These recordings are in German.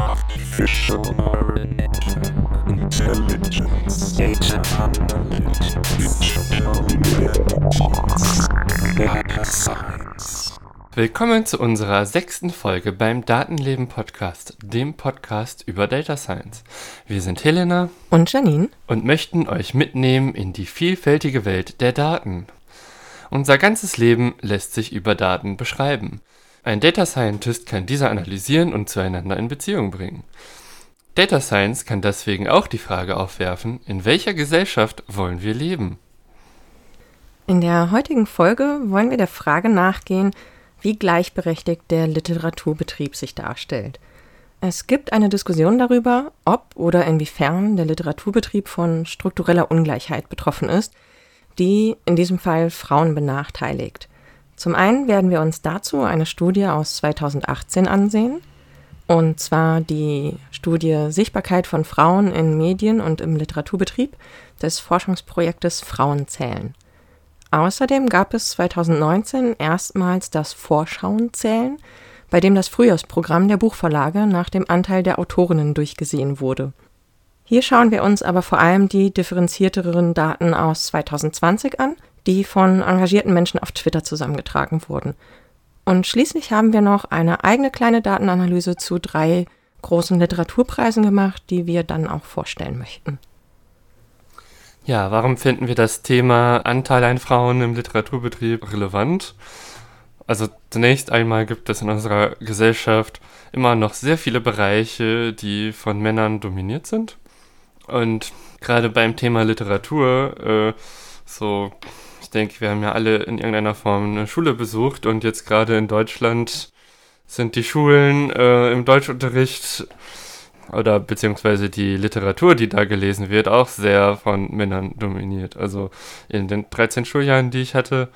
Artificial intelligence, data analytics, digital networks, data science. Willkommen zu unserer sechsten Folge beim Datenleben Podcast, dem Podcast über Data Science. Wir sind Helena und Janine und möchten euch mitnehmen in die vielfältige Welt der Daten. Unser ganzes Leben lässt sich über Daten beschreiben. Ein Data Scientist kann diese analysieren und zueinander in Beziehung bringen. Data Science kann deswegen auch die Frage aufwerfen, in welcher Gesellschaft wollen wir leben? In der heutigen Folge wollen wir der Frage nachgehen, wie gleichberechtigt der Literaturbetrieb sich darstellt. Es gibt eine Diskussion darüber, ob oder inwiefern der Literaturbetrieb von struktureller Ungleichheit betroffen ist, die in diesem Fall Frauen benachteiligt. Zum einen werden wir uns dazu eine Studie aus 2018 ansehen, und zwar die Studie Sichtbarkeit von Frauen in Medien und im Literaturbetrieb des Forschungsprojektes Frauenzählen. Außerdem gab es 2019 erstmals das Vorschauenzählen, bei dem das Frühjahrsprogramm der Buchverlage nach dem Anteil der Autorinnen durchgesehen wurde. Hier schauen wir uns aber vor allem die differenzierteren Daten aus 2020 an, die von engagierten Menschen auf Twitter zusammengetragen wurden. Und schließlich haben wir noch eine eigene kleine Datenanalyse zu drei großen Literaturpreisen gemacht, die wir dann auch vorstellen möchten. Ja, warum finden wir das Thema Anteil an Frauen im Literaturbetrieb relevant? Also zunächst einmal gibt es in unserer Gesellschaft immer noch sehr viele Bereiche, die von Männern dominiert sind. Und gerade beim Thema Literatur, äh, so, ich denke, wir haben ja alle in irgendeiner Form eine Schule besucht und jetzt gerade in Deutschland sind die Schulen äh, im Deutschunterricht oder beziehungsweise die Literatur, die da gelesen wird, auch sehr von Männern dominiert. Also in den 13 Schuljahren, die ich hatte,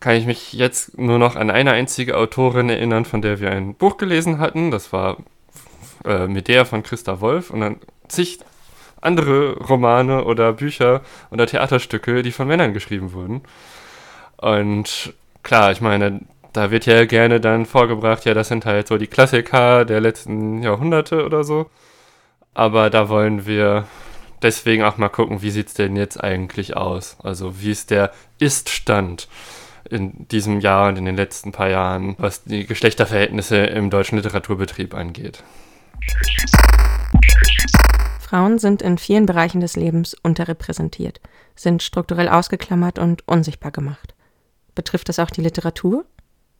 kann ich mich jetzt nur noch an eine einzige Autorin erinnern, von der wir ein Buch gelesen hatten. Das war äh, Medea von Christa Wolf und dann zig andere Romane oder Bücher oder Theaterstücke, die von Männern geschrieben wurden. Und klar, ich meine, da wird ja gerne dann vorgebracht, ja, das sind halt so die Klassiker der letzten Jahrhunderte oder so. Aber da wollen wir deswegen auch mal gucken, wie sieht es denn jetzt eigentlich aus? Also wie ist der Ist-Stand in diesem Jahr und in den letzten paar Jahren, was die Geschlechterverhältnisse im deutschen Literaturbetrieb angeht. Frauen sind in vielen Bereichen des Lebens unterrepräsentiert, sind strukturell ausgeklammert und unsichtbar gemacht. Betrifft das auch die Literatur?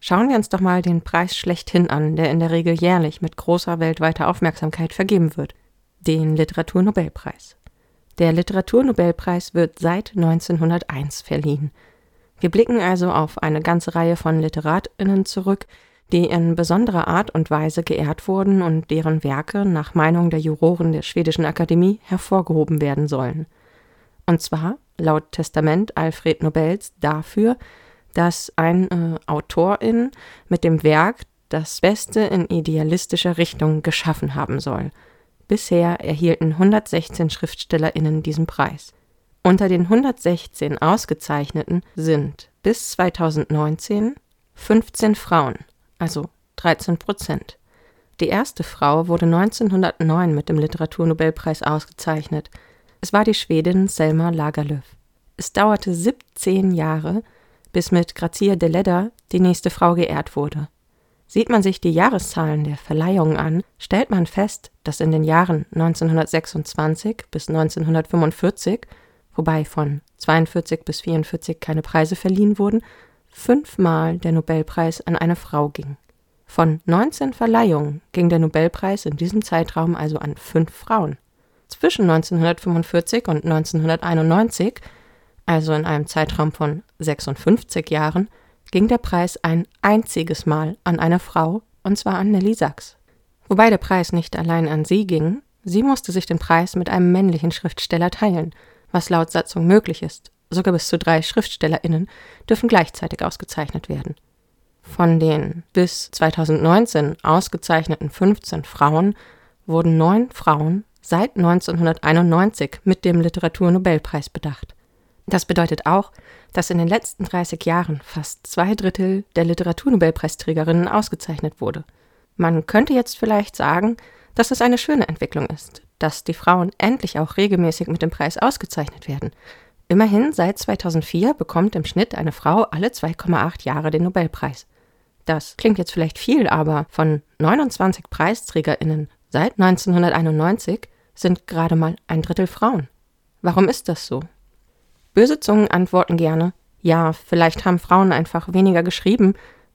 Schauen wir uns doch mal den Preis schlechthin an, der in der Regel jährlich mit großer weltweiter Aufmerksamkeit vergeben wird, den Literaturnobelpreis. Der Literaturnobelpreis wird seit 1901 verliehen. Wir blicken also auf eine ganze Reihe von Literatinnen zurück, die in besonderer Art und Weise geehrt wurden und deren Werke nach Meinung der Juroren der Schwedischen Akademie hervorgehoben werden sollen. Und zwar, laut Testament Alfred Nobels, dafür, dass ein äh, Autorin mit dem Werk das Beste in idealistischer Richtung geschaffen haben soll. Bisher erhielten 116 Schriftstellerinnen diesen Preis. Unter den 116 Ausgezeichneten sind bis 2019 15 Frauen, also 13 Prozent. Die erste Frau wurde 1909 mit dem Literaturnobelpreis ausgezeichnet. Es war die Schwedin Selma Lagerlöf. Es dauerte 17 Jahre, bis mit Grazia de Ledda die nächste Frau geehrt wurde. Sieht man sich die Jahreszahlen der Verleihungen an, stellt man fest, dass in den Jahren 1926 bis 1945, wobei von 42 bis 44 keine Preise verliehen wurden, fünfmal der Nobelpreis an eine Frau ging. Von 19 Verleihungen ging der Nobelpreis in diesem Zeitraum also an fünf Frauen. Zwischen 1945 und 1991 also in einem Zeitraum von 56 Jahren, ging der Preis ein einziges Mal an eine Frau, und zwar an Nelly Sachs. Wobei der Preis nicht allein an sie ging, sie musste sich den Preis mit einem männlichen Schriftsteller teilen, was laut Satzung möglich ist. Sogar bis zu drei SchriftstellerInnen dürfen gleichzeitig ausgezeichnet werden. Von den bis 2019 ausgezeichneten 15 Frauen wurden neun Frauen seit 1991 mit dem Literaturnobelpreis bedacht. Das bedeutet auch, dass in den letzten 30 Jahren fast zwei Drittel der Literaturnobelpreisträgerinnen ausgezeichnet wurde. Man könnte jetzt vielleicht sagen, dass es eine schöne Entwicklung ist, dass die Frauen endlich auch regelmäßig mit dem Preis ausgezeichnet werden. Immerhin seit 2004 bekommt im Schnitt eine Frau alle 2,8 Jahre den Nobelpreis. Das klingt jetzt vielleicht viel, aber von 29 Preisträgerinnen seit 1991 sind gerade mal ein Drittel Frauen. Warum ist das so? Böse Zungen antworten gerne, ja, vielleicht haben Frauen einfach weniger geschrieben,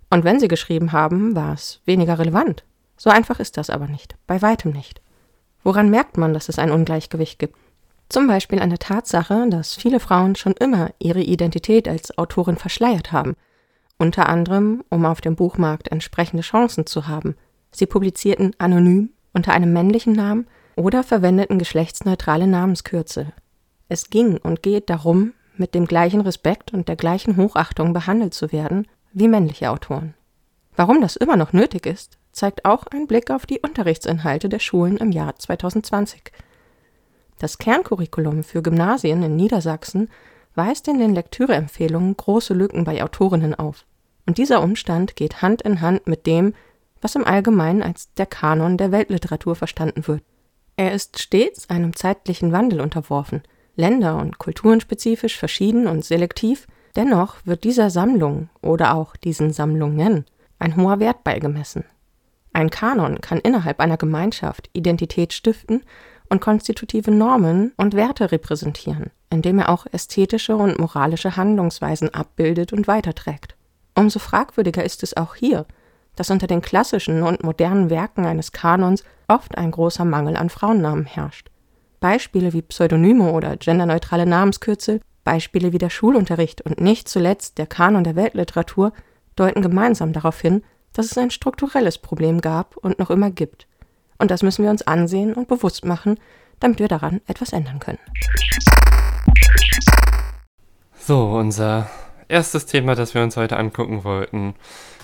und wenn sie geschrieben haben, war es weniger relevant. So einfach ist das aber nicht, bei weitem nicht. Woran merkt man, dass es ein Ungleichgewicht gibt? Zum Beispiel an der Tatsache, dass viele Frauen schon immer ihre Identität als Autorin verschleiert haben, unter anderem, um auf dem Buchmarkt entsprechende Chancen zu haben. Sie publizierten anonym unter einem männlichen Namen oder verwendeten geschlechtsneutrale Namenskürzel. Es ging und geht darum, mit dem gleichen Respekt und der gleichen Hochachtung behandelt zu werden wie männliche Autoren. Warum das immer noch nötig ist, zeigt auch ein Blick auf die Unterrichtsinhalte der Schulen im Jahr 2020. Das Kerncurriculum für Gymnasien in Niedersachsen weist in den Lektüreempfehlungen große Lücken bei Autorinnen auf. Und dieser Umstand geht Hand in Hand mit dem, was im Allgemeinen als der Kanon der Weltliteratur verstanden wird. Er ist stets einem zeitlichen Wandel unterworfen, länder- und kulturenspezifisch verschieden und selektiv, dennoch wird dieser Sammlung oder auch diesen Sammlungen ein hoher Wert beigemessen. Ein Kanon kann innerhalb einer Gemeinschaft Identität stiften und konstitutive Normen und Werte repräsentieren, indem er auch ästhetische und moralische Handlungsweisen abbildet und weiterträgt. Umso fragwürdiger ist es auch hier, dass unter den klassischen und modernen Werken eines Kanons oft ein großer Mangel an Frauennamen herrscht. Beispiele wie Pseudonyme oder genderneutrale Namenskürzel, Beispiele wie der Schulunterricht und nicht zuletzt der Kanon der Weltliteratur deuten gemeinsam darauf hin, dass es ein strukturelles Problem gab und noch immer gibt. Und das müssen wir uns ansehen und bewusst machen, damit wir daran etwas ändern können. So, unser erstes Thema, das wir uns heute angucken wollten,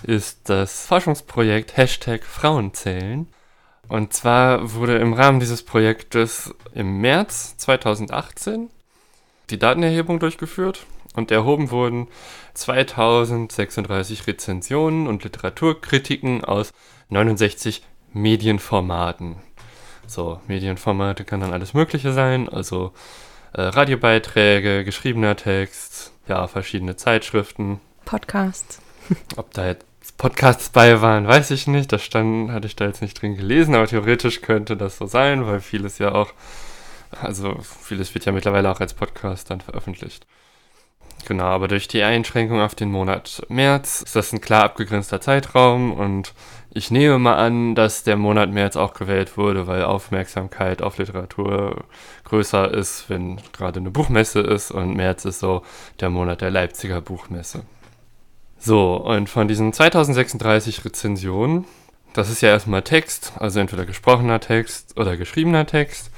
ist das Forschungsprojekt Hashtag Frauenzählen. Und zwar wurde im Rahmen dieses Projektes im März 2018 die Datenerhebung durchgeführt und erhoben wurden 2036 Rezensionen und Literaturkritiken aus 69 Medienformaten. So, Medienformate kann dann alles Mögliche sein, also äh, Radiobeiträge, geschriebener Text, ja, verschiedene Zeitschriften. Podcasts. Ob da jetzt Podcasts bei waren, weiß ich nicht. Das stand, hatte ich da jetzt nicht drin gelesen, aber theoretisch könnte das so sein, weil vieles ja auch, also vieles wird ja mittlerweile auch als Podcast dann veröffentlicht. Genau, aber durch die Einschränkung auf den Monat März ist das ein klar abgegrenzter Zeitraum und ich nehme mal an, dass der Monat März auch gewählt wurde, weil Aufmerksamkeit auf Literatur größer ist, wenn gerade eine Buchmesse ist und März ist so der Monat der Leipziger Buchmesse. So, und von diesen 2036 Rezensionen, das ist ja erstmal Text, also entweder gesprochener Text oder geschriebener Text.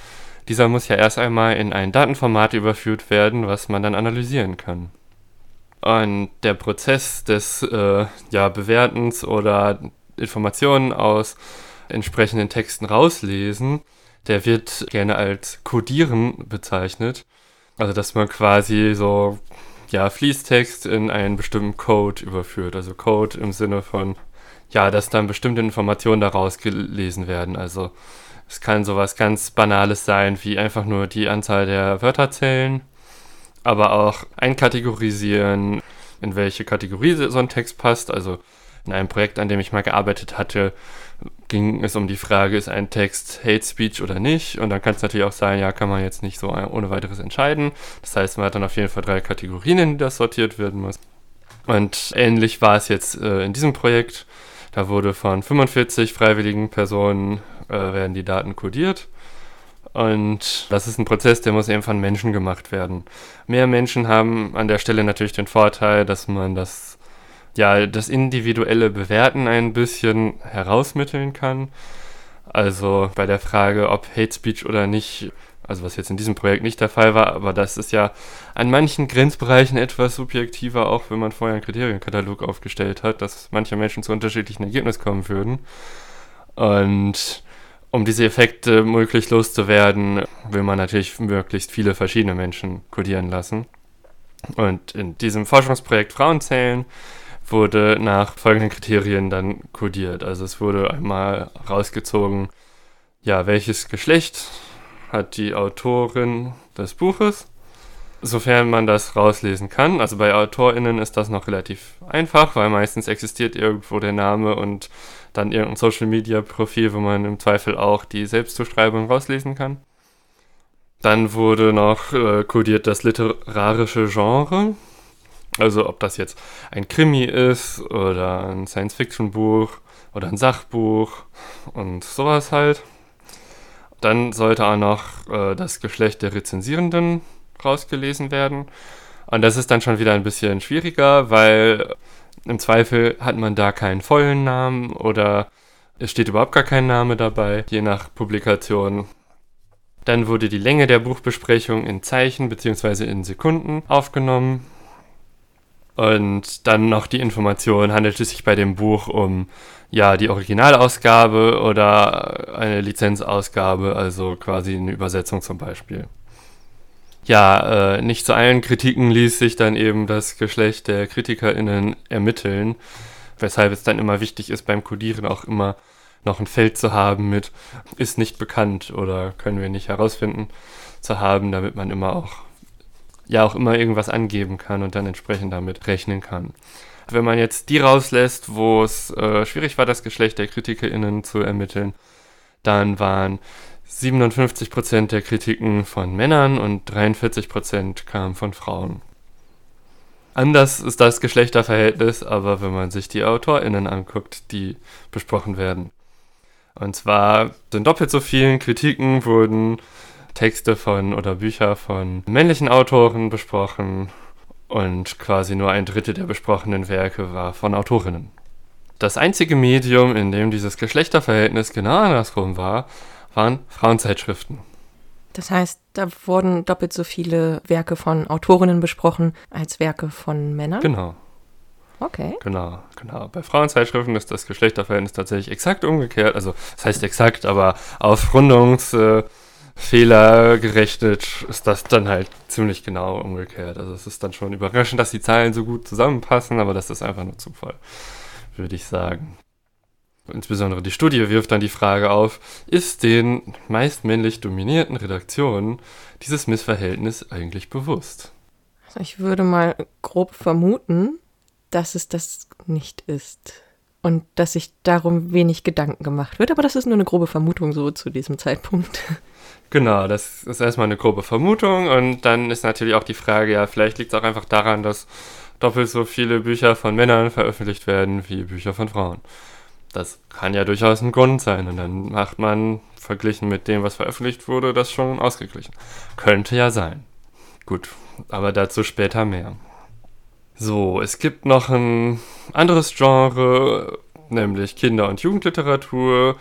Dieser muss ja erst einmal in ein Datenformat überführt werden, was man dann analysieren kann. Und der Prozess des äh, ja, Bewertens oder Informationen aus entsprechenden Texten rauslesen, der wird gerne als Codieren bezeichnet. Also dass man quasi so ja, Fließtext in einen bestimmten Code überführt. Also Code im Sinne von, ja, dass dann bestimmte Informationen daraus gelesen werden. Also es kann sowas ganz Banales sein, wie einfach nur die Anzahl der Wörter zählen, aber auch einkategorisieren, in welche Kategorie so ein Text passt. Also in einem Projekt, an dem ich mal gearbeitet hatte, ging es um die Frage, ist ein Text Hate Speech oder nicht? Und dann kann es natürlich auch sein, ja, kann man jetzt nicht so ohne weiteres entscheiden. Das heißt, man hat dann auf jeden Fall drei Kategorien, in die das sortiert werden muss. Und ähnlich war es jetzt äh, in diesem Projekt. Da wurde von 45 freiwilligen Personen äh, werden die Daten kodiert. Und das ist ein Prozess, der muss eben von Menschen gemacht werden. Mehr Menschen haben an der Stelle natürlich den Vorteil, dass man das, ja, das individuelle Bewerten ein bisschen herausmitteln kann. Also bei der Frage, ob Hate Speech oder nicht, also was jetzt in diesem Projekt nicht der Fall war, aber das ist ja an manchen Grenzbereichen etwas subjektiver, auch wenn man vorher einen Kriterienkatalog aufgestellt hat, dass manche Menschen zu unterschiedlichen Ergebnissen kommen würden. Und um diese Effekte möglichst loszuwerden, will man natürlich möglichst viele verschiedene Menschen kodieren lassen. Und in diesem Forschungsprojekt Frauenzählen wurde nach folgenden Kriterien dann kodiert. Also es wurde einmal rausgezogen, ja, welches Geschlecht hat die Autorin des Buches, sofern man das rauslesen kann. Also bei AutorInnen ist das noch relativ einfach, weil meistens existiert irgendwo der Name und dann irgendein Social Media Profil, wo man im Zweifel auch die Selbstzuschreibung rauslesen kann. Dann wurde noch äh, kodiert das literarische Genre. Also ob das jetzt ein Krimi ist oder ein Science-Fiction-Buch oder ein Sachbuch und sowas halt. Dann sollte auch noch äh, das Geschlecht der Rezensierenden rausgelesen werden. Und das ist dann schon wieder ein bisschen schwieriger, weil im Zweifel hat man da keinen vollen Namen oder es steht überhaupt gar kein Name dabei, je nach Publikation. Dann wurde die Länge der Buchbesprechung in Zeichen bzw. in Sekunden aufgenommen. Und dann noch die Information, handelt es sich bei dem Buch um ja, die Originalausgabe oder eine Lizenzausgabe, also quasi eine Übersetzung zum Beispiel. Ja, äh, nicht zu allen Kritiken ließ sich dann eben das Geschlecht der KritikerInnen ermitteln, weshalb es dann immer wichtig ist, beim Codieren auch immer noch ein Feld zu haben mit ist nicht bekannt oder können wir nicht herausfinden zu haben, damit man immer auch ja auch immer irgendwas angeben kann und dann entsprechend damit rechnen kann. Wenn man jetzt die rauslässt, wo es äh, schwierig war, das Geschlecht der KritikerInnen zu ermitteln, dann waren 57% der Kritiken von Männern und 43% kamen von Frauen. Anders ist das Geschlechterverhältnis, aber wenn man sich die AutorInnen anguckt, die besprochen werden. Und zwar in doppelt so vielen Kritiken wurden Texte von oder Bücher von männlichen Autoren besprochen und quasi nur ein Drittel der besprochenen Werke war von Autorinnen. Das einzige Medium, in dem dieses Geschlechterverhältnis genau andersrum war, waren Frauenzeitschriften. Das heißt, da wurden doppelt so viele Werke von Autorinnen besprochen als Werke von Männern? Genau. Okay. Genau, genau. Bei Frauenzeitschriften ist das Geschlechterverhältnis tatsächlich exakt umgekehrt. Also, das heißt exakt, aber auf Rundungsfehler äh, gerechnet ist das dann halt ziemlich genau umgekehrt. Also, es ist dann schon überraschend, dass die Zahlen so gut zusammenpassen, aber das ist einfach nur Zufall, würde ich sagen. Insbesondere die Studie wirft dann die Frage auf, ist den meist männlich dominierten Redaktionen dieses Missverhältnis eigentlich bewusst? Also ich würde mal grob vermuten, dass es das nicht ist. Und dass sich darum wenig Gedanken gemacht wird. Aber das ist nur eine grobe Vermutung so zu diesem Zeitpunkt. Genau, das ist erstmal eine grobe Vermutung. Und dann ist natürlich auch die Frage, ja, vielleicht liegt es auch einfach daran, dass doppelt so viele Bücher von Männern veröffentlicht werden wie Bücher von Frauen. Das kann ja durchaus ein Grund sein. Und dann macht man, verglichen mit dem, was veröffentlicht wurde, das schon ausgeglichen. Könnte ja sein. Gut, aber dazu später mehr. So, es gibt noch ein anderes Genre, nämlich Kinder- und Jugendliteratur,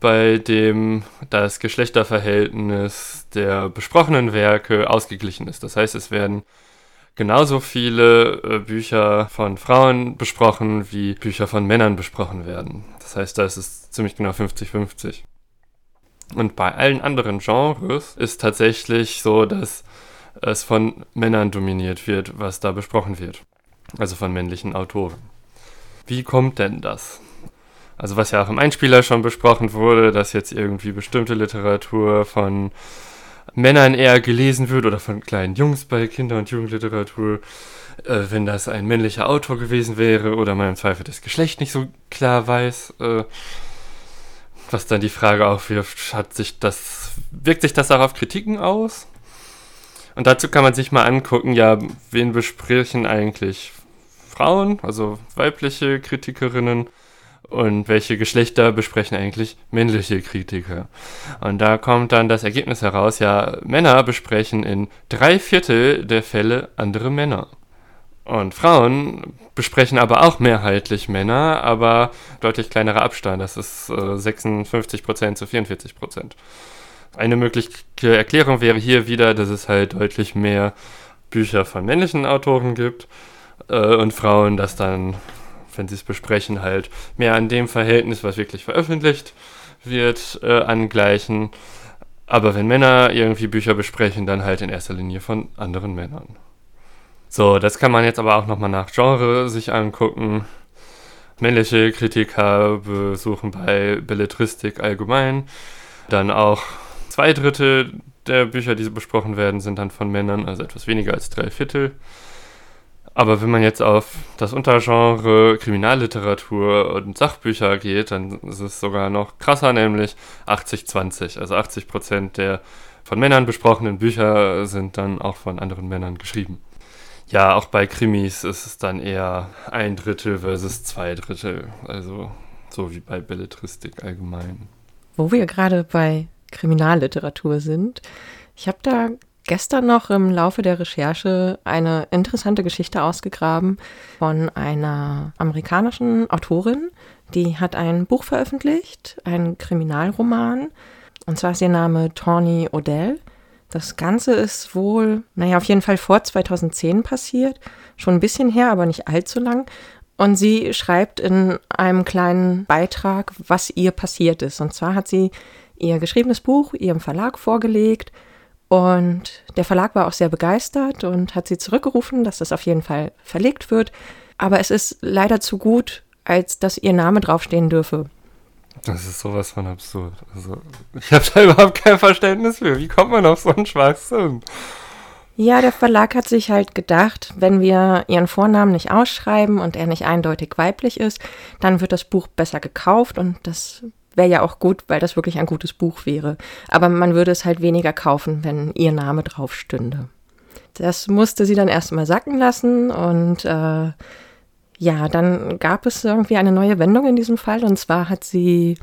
bei dem das Geschlechterverhältnis der besprochenen Werke ausgeglichen ist. Das heißt, es werden genauso viele äh, Bücher von Frauen besprochen, wie Bücher von Männern besprochen werden. Das heißt, da ist es ziemlich genau 50-50. Und bei allen anderen Genres ist tatsächlich so, dass es von Männern dominiert wird, was da besprochen wird. Also von männlichen Autoren. Wie kommt denn das? Also was ja auch im Einspieler schon besprochen wurde, dass jetzt irgendwie bestimmte Literatur von Männern eher gelesen wird oder von kleinen Jungs bei Kinder- und Jugendliteratur, äh, wenn das ein männlicher Autor gewesen wäre oder man im Zweifel das Geschlecht nicht so klar weiß. Äh, was dann die Frage aufwirft, hat sich das, wirkt sich das auch auf Kritiken aus? Und dazu kann man sich mal angucken, ja, wen besprechen eigentlich Frauen, also weibliche Kritikerinnen und welche Geschlechter besprechen eigentlich männliche Kritiker. Und da kommt dann das Ergebnis heraus, ja, Männer besprechen in drei Viertel der Fälle andere Männer. Und Frauen besprechen aber auch mehrheitlich Männer, aber deutlich kleinerer Abstand. Das ist äh, 56% zu 44%. Eine mögliche Erklärung wäre hier wieder, dass es halt deutlich mehr Bücher von männlichen Autoren gibt äh, und Frauen das dann wenn sie es besprechen, halt mehr an dem Verhältnis, was wirklich veröffentlicht wird, äh, angleichen. Aber wenn Männer irgendwie Bücher besprechen, dann halt in erster Linie von anderen Männern. So, das kann man jetzt aber auch nochmal nach Genre sich angucken. Männliche Kritiker besuchen bei Belletristik allgemein. Dann auch zwei Drittel der Bücher, die besprochen werden, sind dann von Männern, also etwas weniger als drei Viertel. Aber wenn man jetzt auf das Untergenre Kriminalliteratur und Sachbücher geht, dann ist es sogar noch krasser, nämlich 80-20. Also 80 Prozent der von Männern besprochenen Bücher sind dann auch von anderen Männern geschrieben. Ja, auch bei Krimis ist es dann eher ein Drittel versus zwei Drittel. Also so wie bei Belletristik allgemein. Wo wir gerade bei Kriminalliteratur sind, ich habe da gestern noch im Laufe der Recherche eine interessante Geschichte ausgegraben von einer amerikanischen Autorin. Die hat ein Buch veröffentlicht, einen Kriminalroman. Und zwar ist ihr Name Tawny Odell. Das Ganze ist wohl, naja, auf jeden Fall vor 2010 passiert. Schon ein bisschen her, aber nicht allzu lang. Und sie schreibt in einem kleinen Beitrag, was ihr passiert ist. Und zwar hat sie ihr geschriebenes Buch ihrem Verlag vorgelegt und der Verlag war auch sehr begeistert und hat sie zurückgerufen, dass das auf jeden Fall verlegt wird. Aber es ist leider zu gut, als dass ihr Name draufstehen dürfe. Das ist sowas von absurd. Also, ich habe da überhaupt kein Verständnis für. Wie kommt man auf so einen Schwachsinn? Ja, der Verlag hat sich halt gedacht, wenn wir ihren Vornamen nicht ausschreiben und er nicht eindeutig weiblich ist, dann wird das Buch besser gekauft und das wäre ja auch gut, weil das wirklich ein gutes Buch wäre. Aber man würde es halt weniger kaufen, wenn ihr Name drauf stünde. Das musste sie dann erstmal sacken lassen und äh, ja, dann gab es irgendwie eine neue Wendung in diesem Fall und zwar hat sie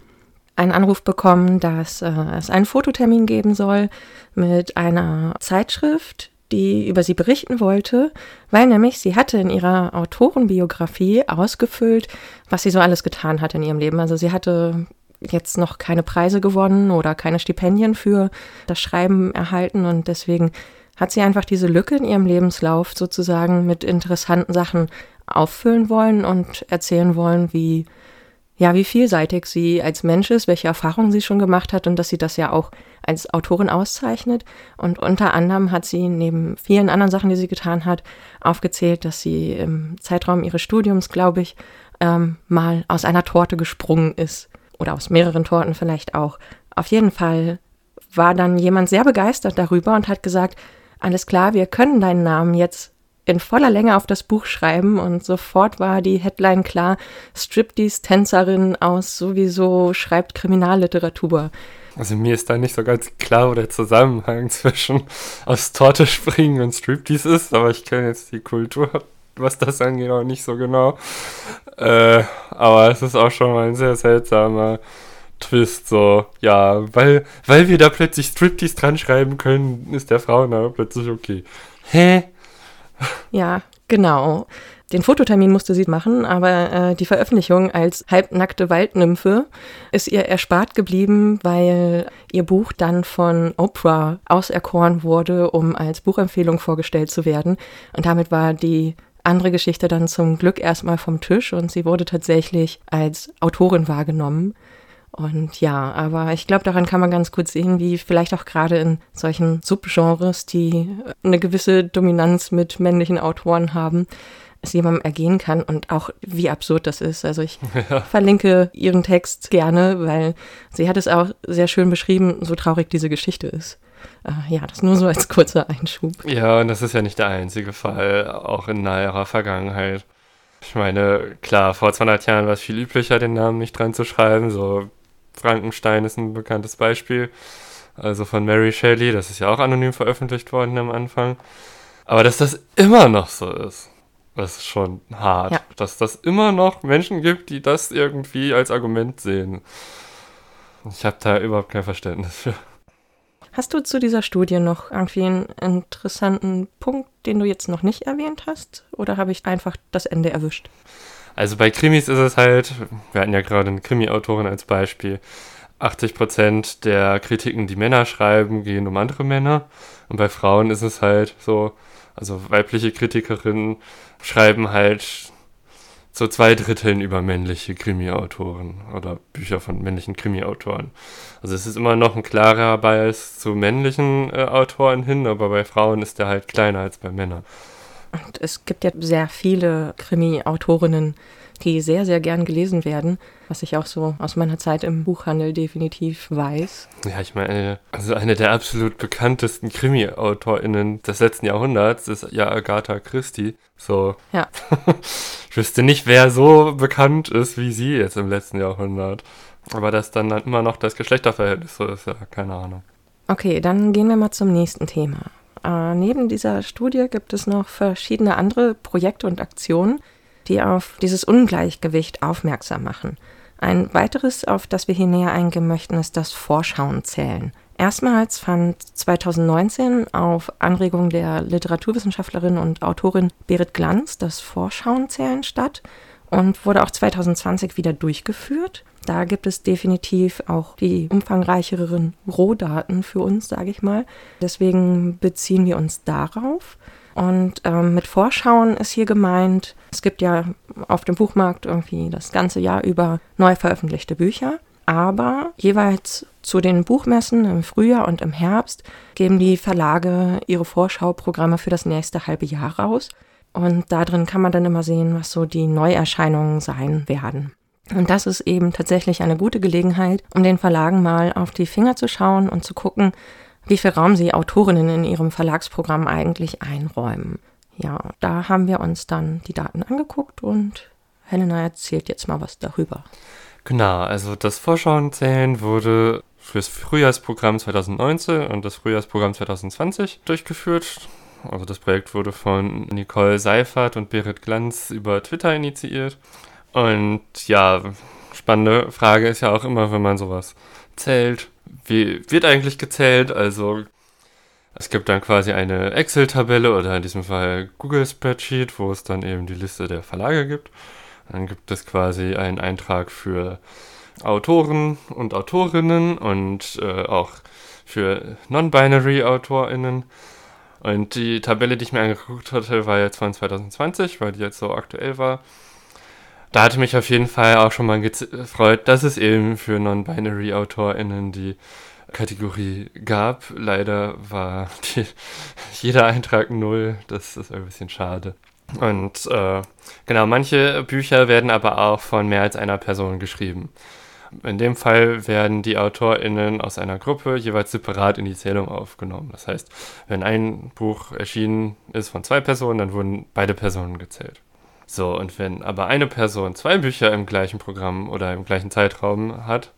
einen Anruf bekommen, dass äh, es einen Fototermin geben soll mit einer Zeitschrift, die über sie berichten wollte, weil nämlich sie hatte in ihrer Autorenbiografie ausgefüllt, was sie so alles getan hat in ihrem Leben. Also sie hatte jetzt noch keine Preise gewonnen oder keine Stipendien für das Schreiben erhalten und deswegen hat sie einfach diese Lücke in ihrem Lebenslauf sozusagen mit interessanten Sachen auffüllen wollen und erzählen wollen, wie ja, wie vielseitig sie als Mensch ist, welche Erfahrungen sie schon gemacht hat und dass sie das ja auch als Autorin auszeichnet. Und unter anderem hat sie neben vielen anderen Sachen, die sie getan hat, aufgezählt, dass sie im Zeitraum ihres Studiums, glaube ich, ähm, mal aus einer Torte gesprungen ist oder aus mehreren Torten vielleicht auch. Auf jeden Fall war dann jemand sehr begeistert darüber und hat gesagt, alles klar, wir können deinen Namen jetzt in voller Länge auf das Buch schreiben und sofort war die Headline klar, Striptease-Tänzerin aus sowieso schreibt Kriminalliteratur. Also mir ist da nicht so ganz klar, wo der Zusammenhang zwischen aus Torte springen und Striptease ist, aber ich kenne jetzt die Kultur was das angeht, auch nicht so genau. Äh, aber es ist auch schon mal ein sehr seltsamer Twist, so, ja, weil, weil wir da plötzlich Striptease dran schreiben können, ist der Frauenname plötzlich okay. Hä? Ja, genau. Den Fototermin musste sie machen, aber äh, die Veröffentlichung als halbnackte Waldnymphe ist ihr erspart geblieben, weil ihr Buch dann von Oprah auserkoren wurde, um als Buchempfehlung vorgestellt zu werden. Und damit war die andere Geschichte dann zum Glück erstmal vom Tisch und sie wurde tatsächlich als Autorin wahrgenommen. Und ja, aber ich glaube, daran kann man ganz gut sehen, wie vielleicht auch gerade in solchen Subgenres, die eine gewisse Dominanz mit männlichen Autoren haben, es jemandem ergehen kann und auch wie absurd das ist. Also ich ja. verlinke ihren Text gerne, weil sie hat es auch sehr schön beschrieben, so traurig diese Geschichte ist. Äh, ja, das nur so als kurzer Einschub. Ja, und das ist ja nicht der einzige Fall, auch in naherer Vergangenheit. Ich meine, klar, vor 200 Jahren war es viel üblicher, den Namen nicht dran zu schreiben. So, Frankenstein ist ein bekanntes Beispiel. Also von Mary Shelley, das ist ja auch anonym veröffentlicht worden am Anfang. Aber dass das immer noch so ist, das ist schon hart. Ja. Dass das immer noch Menschen gibt, die das irgendwie als Argument sehen. Ich habe da überhaupt kein Verständnis für. Hast du zu dieser Studie noch irgendwie einen interessanten Punkt, den du jetzt noch nicht erwähnt hast? Oder habe ich einfach das Ende erwischt? Also bei Krimis ist es halt, wir hatten ja gerade eine Krimi-Autorin als Beispiel, 80% der Kritiken, die Männer schreiben, gehen um andere Männer. Und bei Frauen ist es halt so, also weibliche Kritikerinnen schreiben halt zu zwei Dritteln über männliche Krimi-Autoren oder Bücher von männlichen Krimi-Autoren. Also es ist immer noch ein klarer Bias zu männlichen äh, Autoren hin, aber bei Frauen ist der halt kleiner als bei Männern. Und es gibt ja sehr viele Krimi-Autorinnen, die sehr, sehr gern gelesen werden, was ich auch so aus meiner Zeit im Buchhandel definitiv weiß. Ja, ich meine, also eine der absolut bekanntesten Krimi-AutorInnen des letzten Jahrhunderts ist ja Agatha Christie. So. Ja. ich wüsste nicht, wer so bekannt ist wie sie jetzt im letzten Jahrhundert. Aber dass dann, dann immer noch das Geschlechterverhältnis so ist, ja, keine Ahnung. Okay, dann gehen wir mal zum nächsten Thema. Äh, neben dieser Studie gibt es noch verschiedene andere Projekte und Aktionen, die auf dieses Ungleichgewicht aufmerksam machen. Ein weiteres, auf das wir hier näher eingehen möchten, ist das Vorschauenzählen. Erstmals fand 2019 auf Anregung der Literaturwissenschaftlerin und Autorin Berit Glanz das Vorschauenzählen statt und wurde auch 2020 wieder durchgeführt. Da gibt es definitiv auch die umfangreicheren Rohdaten für uns, sage ich mal. Deswegen beziehen wir uns darauf. Und ähm, mit Vorschauen ist hier gemeint, es gibt ja auf dem Buchmarkt irgendwie das ganze Jahr über neu veröffentlichte Bücher. Aber jeweils zu den Buchmessen im Frühjahr und im Herbst geben die Verlage ihre Vorschauprogramme für das nächste halbe Jahr raus. Und da drin kann man dann immer sehen, was so die Neuerscheinungen sein werden. Und das ist eben tatsächlich eine gute Gelegenheit, um den Verlagen mal auf die Finger zu schauen und zu gucken, wie viel Raum sie Autorinnen in ihrem Verlagsprogramm eigentlich einräumen. Ja, da haben wir uns dann die Daten angeguckt und Helena erzählt jetzt mal was darüber. Genau, also das Vorschauenzählen wurde fürs Frühjahrsprogramm 2019 und das Frühjahrsprogramm 2020 durchgeführt. Also das Projekt wurde von Nicole Seifert und Berit Glanz über Twitter initiiert. Und ja, spannende Frage ist ja auch immer, wenn man sowas zählt, wie wird eigentlich gezählt? Also es gibt dann quasi eine Excel-Tabelle oder in diesem Fall Google Spreadsheet, wo es dann eben die Liste der Verlage gibt. Dann gibt es quasi einen Eintrag für Autoren und Autorinnen und äh, auch für Non-Binary AutorInnen. Und die Tabelle, die ich mir angeguckt hatte, war jetzt von 2020, weil die jetzt so aktuell war. Da hatte mich auf jeden Fall auch schon mal gefreut, dass es eben für Non-Binary AutorInnen die Kategorie gab. Leider war die, jeder Eintrag null. Das ist ein bisschen schade. Und äh, genau, manche Bücher werden aber auch von mehr als einer Person geschrieben. In dem Fall werden die AutorInnen aus einer Gruppe jeweils separat in die Zählung aufgenommen. Das heißt, wenn ein Buch erschienen ist von zwei Personen, dann wurden beide Personen gezählt. So, und wenn aber eine Person zwei Bücher im gleichen Programm oder im gleichen Zeitraum hat,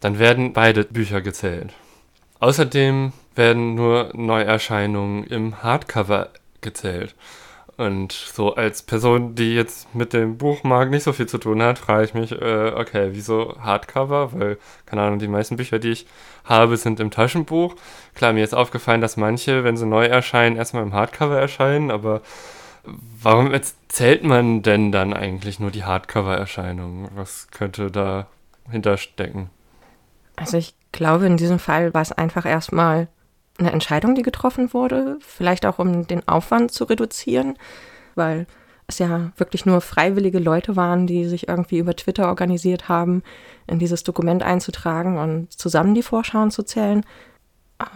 dann werden beide Bücher gezählt. Außerdem werden nur Neuerscheinungen im Hardcover gezählt. Und so als Person, die jetzt mit dem Buchmarkt nicht so viel zu tun hat, frage ich mich, äh, okay, wieso Hardcover? Weil, keine Ahnung, die meisten Bücher, die ich habe, sind im Taschenbuch. Klar, mir ist aufgefallen, dass manche, wenn sie neu erscheinen, erstmal im Hardcover erscheinen, aber warum erzählt man denn dann eigentlich nur die Hardcover-Erscheinungen? Was könnte da hinterstecken? Also ich glaube, in diesem Fall war es einfach erstmal eine Entscheidung, die getroffen wurde, vielleicht auch um den Aufwand zu reduzieren, weil es ja wirklich nur freiwillige Leute waren, die sich irgendwie über Twitter organisiert haben, in dieses Dokument einzutragen und zusammen die Vorschauen zu zählen.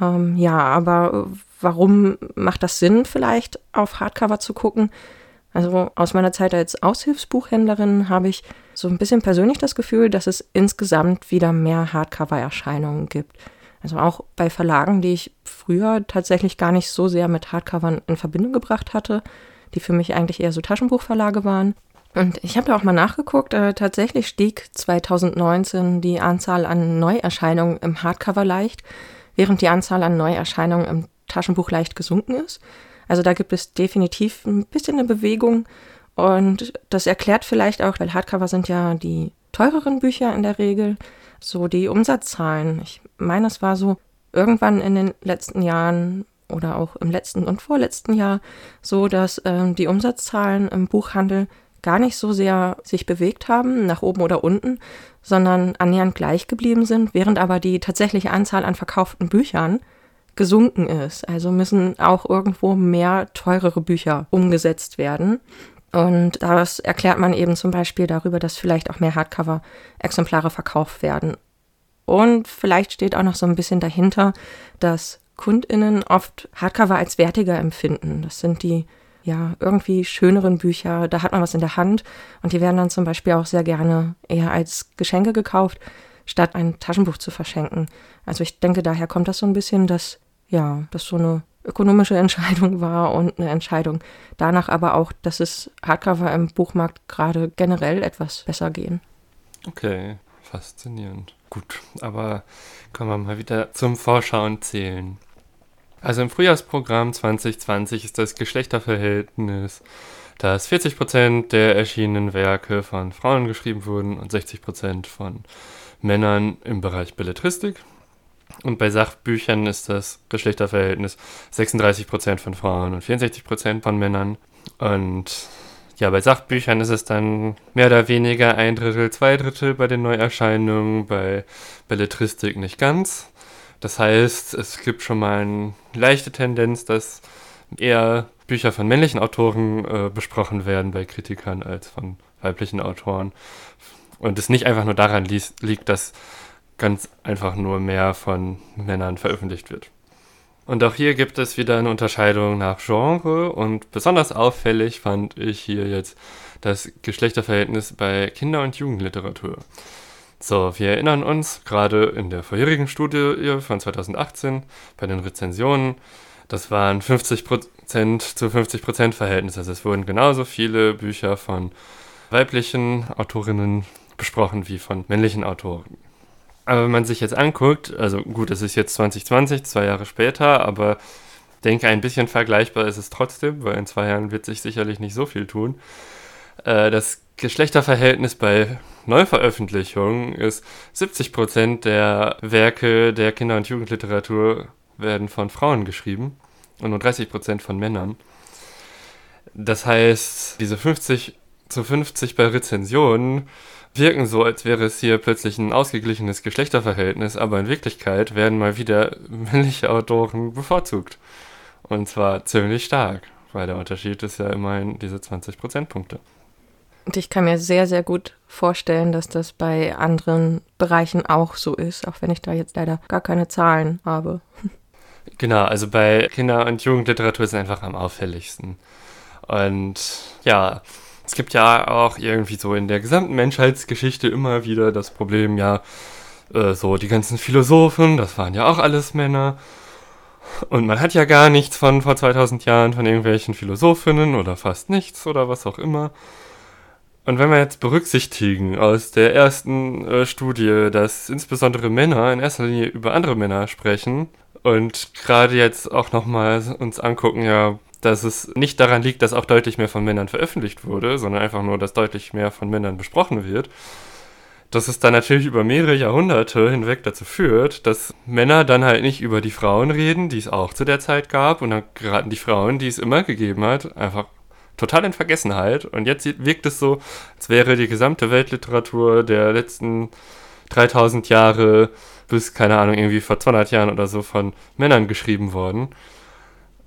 Ähm, ja, aber warum macht das Sinn, vielleicht auf Hardcover zu gucken? Also aus meiner Zeit als Aushilfsbuchhändlerin habe ich so ein bisschen persönlich das Gefühl, dass es insgesamt wieder mehr Hardcover-Erscheinungen gibt. Also auch bei Verlagen, die ich früher tatsächlich gar nicht so sehr mit Hardcovern in Verbindung gebracht hatte, die für mich eigentlich eher so Taschenbuchverlage waren. Und ich habe da auch mal nachgeguckt, äh, tatsächlich stieg 2019 die Anzahl an Neuerscheinungen im Hardcover leicht, während die Anzahl an Neuerscheinungen im Taschenbuch leicht gesunken ist. Also da gibt es definitiv ein bisschen eine Bewegung und das erklärt vielleicht auch, weil Hardcover sind ja die teureren Bücher in der Regel, so die Umsatzzahlen. Ich meine, es war so irgendwann in den letzten Jahren oder auch im letzten und vorletzten Jahr so, dass ähm, die Umsatzzahlen im Buchhandel gar nicht so sehr sich bewegt haben, nach oben oder unten, sondern annähernd gleich geblieben sind, während aber die tatsächliche Anzahl an verkauften Büchern gesunken ist. Also müssen auch irgendwo mehr teurere Bücher umgesetzt werden. Und das erklärt man eben zum Beispiel darüber, dass vielleicht auch mehr Hardcover-Exemplare verkauft werden. Und vielleicht steht auch noch so ein bisschen dahinter, dass KundInnen oft Hardcover als wertiger empfinden. Das sind die ja, irgendwie schöneren Bücher, da hat man was in der Hand und die werden dann zum Beispiel auch sehr gerne eher als Geschenke gekauft, statt ein Taschenbuch zu verschenken. Also ich denke, daher kommt das so ein bisschen, dass, ja, das so eine ökonomische Entscheidung war und eine Entscheidung danach aber auch, dass es Hardcover im Buchmarkt gerade generell etwas besser gehen. Okay, faszinierend. Gut, aber kommen wir mal wieder zum Vorschauen zählen. Also im Frühjahrsprogramm 2020 ist das Geschlechterverhältnis, dass 40% der erschienenen Werke von Frauen geschrieben wurden und 60% von Männern im Bereich Belletristik. Und bei Sachbüchern ist das Geschlechterverhältnis 36% von Frauen und 64% von Männern. Und ja, bei Sachbüchern ist es dann mehr oder weniger ein Drittel, zwei Drittel bei den Neuerscheinungen, bei Belletristik nicht ganz. Das heißt, es gibt schon mal eine leichte Tendenz, dass eher Bücher von männlichen Autoren äh, besprochen werden bei Kritikern als von weiblichen Autoren. Und es nicht einfach nur daran li liegt, dass ganz einfach nur mehr von Männern veröffentlicht wird. Und auch hier gibt es wieder eine Unterscheidung nach Genre und besonders auffällig fand ich hier jetzt das Geschlechterverhältnis bei Kinder- und Jugendliteratur. So, wir erinnern uns gerade in der vorherigen Studie von 2018 bei den Rezensionen, das waren 50% zu 50% Verhältnis. Also es wurden genauso viele Bücher von weiblichen Autorinnen besprochen wie von männlichen Autoren. Aber wenn man sich jetzt anguckt, also gut, es ist jetzt 2020, zwei Jahre später, aber ich denke, ein bisschen vergleichbar ist es trotzdem, weil in zwei Jahren wird sich sicherlich nicht so viel tun. Äh, das Geschlechterverhältnis bei Neuveröffentlichungen ist 70% der Werke der Kinder- und Jugendliteratur werden von Frauen geschrieben und nur 30% von Männern. Das heißt, diese 50 zu 50 bei Rezensionen wirken so, als wäre es hier plötzlich ein ausgeglichenes Geschlechterverhältnis, aber in Wirklichkeit werden mal wieder männliche Autoren bevorzugt. Und zwar ziemlich stark, weil der Unterschied ist ja immerhin diese 20 Prozentpunkte. Und ich kann mir sehr, sehr gut vorstellen, dass das bei anderen Bereichen auch so ist, auch wenn ich da jetzt leider gar keine Zahlen habe. Genau, also bei Kinder- und Jugendliteratur ist es einfach am auffälligsten. Und ja, es gibt ja auch irgendwie so in der gesamten Menschheitsgeschichte immer wieder das Problem, ja, äh, so die ganzen Philosophen, das waren ja auch alles Männer. Und man hat ja gar nichts von vor 2000 Jahren von irgendwelchen Philosophinnen oder fast nichts oder was auch immer. Und wenn wir jetzt berücksichtigen aus der ersten äh, Studie, dass insbesondere Männer in erster Linie über andere Männer sprechen und gerade jetzt auch nochmal uns angucken, ja, dass es nicht daran liegt, dass auch deutlich mehr von Männern veröffentlicht wurde, sondern einfach nur, dass deutlich mehr von Männern besprochen wird, dass es dann natürlich über mehrere Jahrhunderte hinweg dazu führt, dass Männer dann halt nicht über die Frauen reden, die es auch zu der Zeit gab, und dann geraten die Frauen, die es immer gegeben hat, einfach total in Vergessenheit. Und jetzt wirkt es so, als wäre die gesamte Weltliteratur der letzten 3000 Jahre bis, keine Ahnung, irgendwie vor 200 Jahren oder so von Männern geschrieben worden.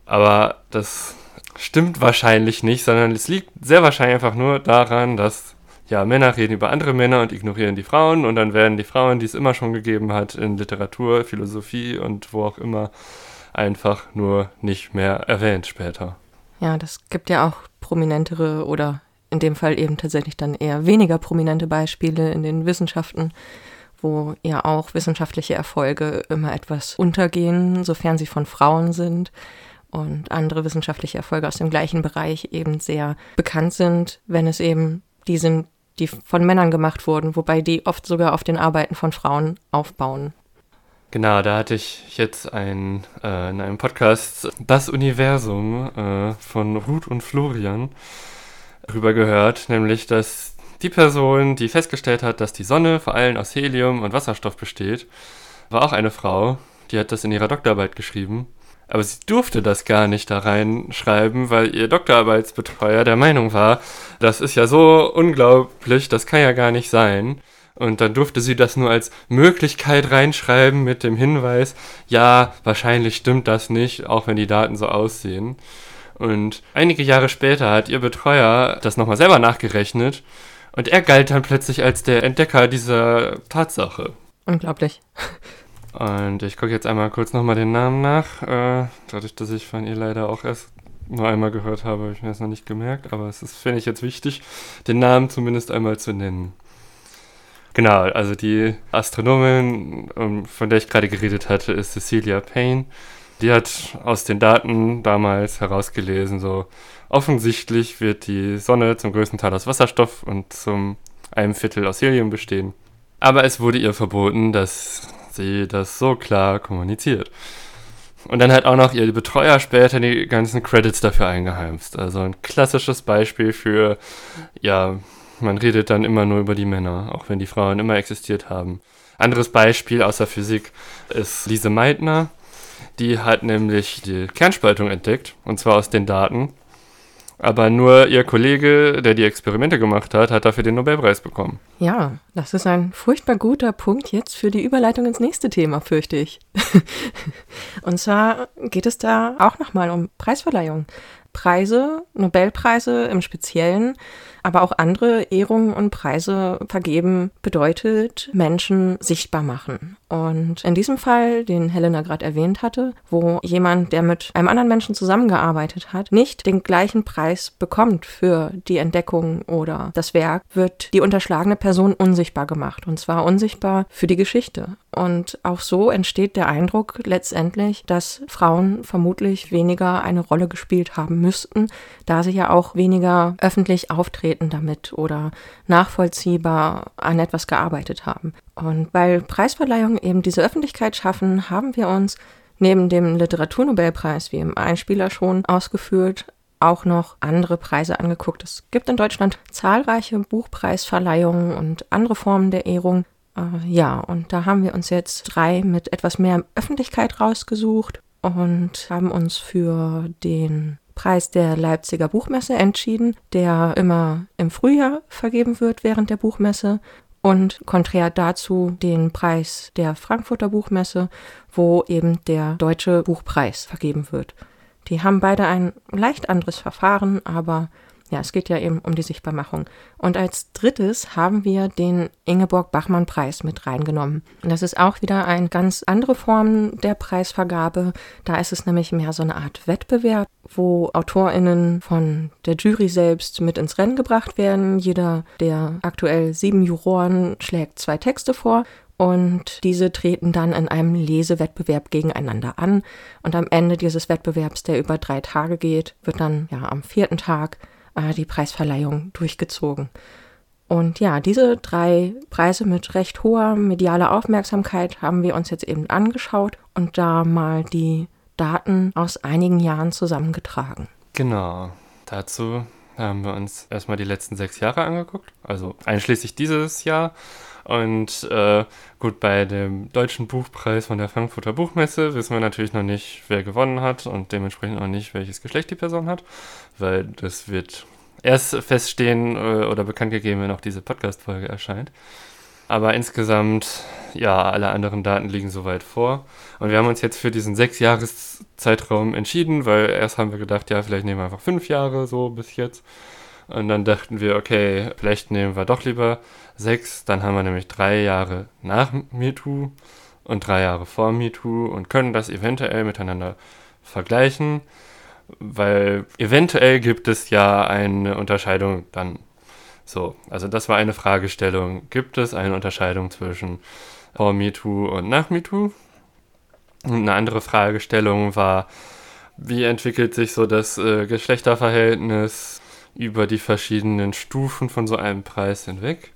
Aber das stimmt wahrscheinlich nicht, sondern es liegt sehr wahrscheinlich einfach nur daran, dass ja, Männer reden über andere Männer und ignorieren die Frauen und dann werden die Frauen, die es immer schon gegeben hat in Literatur, Philosophie und wo auch immer, einfach nur nicht mehr erwähnt später. Ja, das gibt ja auch prominentere oder in dem Fall eben tatsächlich dann eher weniger prominente Beispiele in den Wissenschaften, wo ja auch wissenschaftliche Erfolge immer etwas untergehen, sofern sie von Frauen sind und andere wissenschaftliche Erfolge aus dem gleichen Bereich eben sehr bekannt sind, wenn es eben die sind, die von Männern gemacht wurden, wobei die oft sogar auf den Arbeiten von Frauen aufbauen. Genau, da hatte ich jetzt ein, äh, in einem Podcast Das Universum äh, von Ruth und Florian drüber gehört, nämlich dass die Person, die festgestellt hat, dass die Sonne vor allem aus Helium und Wasserstoff besteht, war auch eine Frau, die hat das in ihrer Doktorarbeit geschrieben. Aber sie durfte das gar nicht da reinschreiben, weil ihr Doktorarbeitsbetreuer der Meinung war, das ist ja so unglaublich, das kann ja gar nicht sein. Und dann durfte sie das nur als Möglichkeit reinschreiben mit dem Hinweis, ja, wahrscheinlich stimmt das nicht, auch wenn die Daten so aussehen. Und einige Jahre später hat ihr Betreuer das nochmal selber nachgerechnet und er galt dann plötzlich als der Entdecker dieser Tatsache. Unglaublich. Und ich gucke jetzt einmal kurz nochmal den Namen nach, äh, dadurch, dass ich von ihr leider auch erst nur einmal gehört habe, habe ich mir das noch nicht gemerkt, aber es ist, finde ich, jetzt wichtig, den Namen zumindest einmal zu nennen. Genau, also die Astronomin, ähm, von der ich gerade geredet hatte, ist Cecilia Payne. Die hat aus den Daten damals herausgelesen, so offensichtlich wird die Sonne zum größten Teil aus Wasserstoff und zum einem Viertel aus Helium bestehen. Aber es wurde ihr verboten, dass sie das so klar kommuniziert. Und dann hat auch noch ihr Betreuer später die ganzen Credits dafür eingeheimst. Also ein klassisches Beispiel für, ja, man redet dann immer nur über die Männer, auch wenn die Frauen immer existiert haben. Anderes Beispiel aus der Physik ist Lise Meitner. Die hat nämlich die Kernspaltung entdeckt, und zwar aus den Daten. Aber nur ihr Kollege, der die Experimente gemacht hat, hat dafür den Nobelpreis bekommen. Ja, das ist ein furchtbar guter Punkt jetzt für die Überleitung ins nächste Thema, fürchte ich. und zwar geht es da auch nochmal um Preisverleihung. Preise, Nobelpreise im Speziellen, aber auch andere Ehrungen und Preise vergeben, bedeutet Menschen sichtbar machen. Und in diesem Fall, den Helena gerade erwähnt hatte, wo jemand, der mit einem anderen Menschen zusammengearbeitet hat, nicht den gleichen Preis bekommt für die Entdeckung oder das Werk, wird die unterschlagene Person unsichtbar gemacht. Und zwar unsichtbar für die Geschichte. Und auch so entsteht der Eindruck letztendlich, dass Frauen vermutlich weniger eine Rolle gespielt haben müssten, da sie ja auch weniger öffentlich auftreten damit oder nachvollziehbar an etwas gearbeitet haben. Und weil Preisverleihungen eben diese Öffentlichkeit schaffen, haben wir uns neben dem Literaturnobelpreis, wie im Einspieler schon ausgeführt, auch noch andere Preise angeguckt. Es gibt in Deutschland zahlreiche Buchpreisverleihungen und andere Formen der Ehrung. Äh, ja, und da haben wir uns jetzt drei mit etwas mehr Öffentlichkeit rausgesucht und haben uns für den Preis der Leipziger Buchmesse entschieden, der immer im Frühjahr vergeben wird während der Buchmesse und konträr dazu den Preis der Frankfurter Buchmesse, wo eben der Deutsche Buchpreis vergeben wird. Die haben beide ein leicht anderes Verfahren, aber ja, es geht ja eben um die Sichtbarmachung. Und als drittes haben wir den Ingeborg-Bachmann-Preis mit reingenommen. Und das ist auch wieder eine ganz andere Form der Preisvergabe. Da ist es nämlich mehr so eine Art Wettbewerb, wo AutorInnen von der Jury selbst mit ins Rennen gebracht werden. Jeder der aktuell sieben Juroren schlägt zwei Texte vor und diese treten dann in einem Lesewettbewerb gegeneinander an. Und am Ende dieses Wettbewerbs, der über drei Tage geht, wird dann ja am vierten Tag äh, die Preisverleihung durchgezogen. Und ja, diese drei Preise mit recht hoher medialer Aufmerksamkeit haben wir uns jetzt eben angeschaut und da mal die Daten aus einigen Jahren zusammengetragen. Genau, dazu haben wir uns erstmal die letzten sechs Jahre angeguckt, also einschließlich dieses Jahr. Und äh, gut, bei dem deutschen Buchpreis von der Frankfurter Buchmesse wissen wir natürlich noch nicht, wer gewonnen hat und dementsprechend auch nicht, welches Geschlecht die Person hat, weil das wird erst feststehen äh, oder bekannt gegeben, wenn auch diese Podcast-Folge erscheint. Aber insgesamt, ja, alle anderen Daten liegen soweit vor. Und wir haben uns jetzt für diesen sechs Jahres Zeitraum entschieden, weil erst haben wir gedacht, ja, vielleicht nehmen wir einfach fünf Jahre so bis jetzt. Und dann dachten wir, okay, vielleicht nehmen wir doch lieber sechs. Dann haben wir nämlich drei Jahre nach MeToo und drei Jahre vor MeToo und können das eventuell miteinander vergleichen, weil eventuell gibt es ja eine Unterscheidung dann so, also das war eine Fragestellung. Gibt es eine Unterscheidung zwischen vor MeToo und nach MeToo? Und eine andere Fragestellung war, wie entwickelt sich so das äh, Geschlechterverhältnis über die verschiedenen Stufen von so einem Preis hinweg?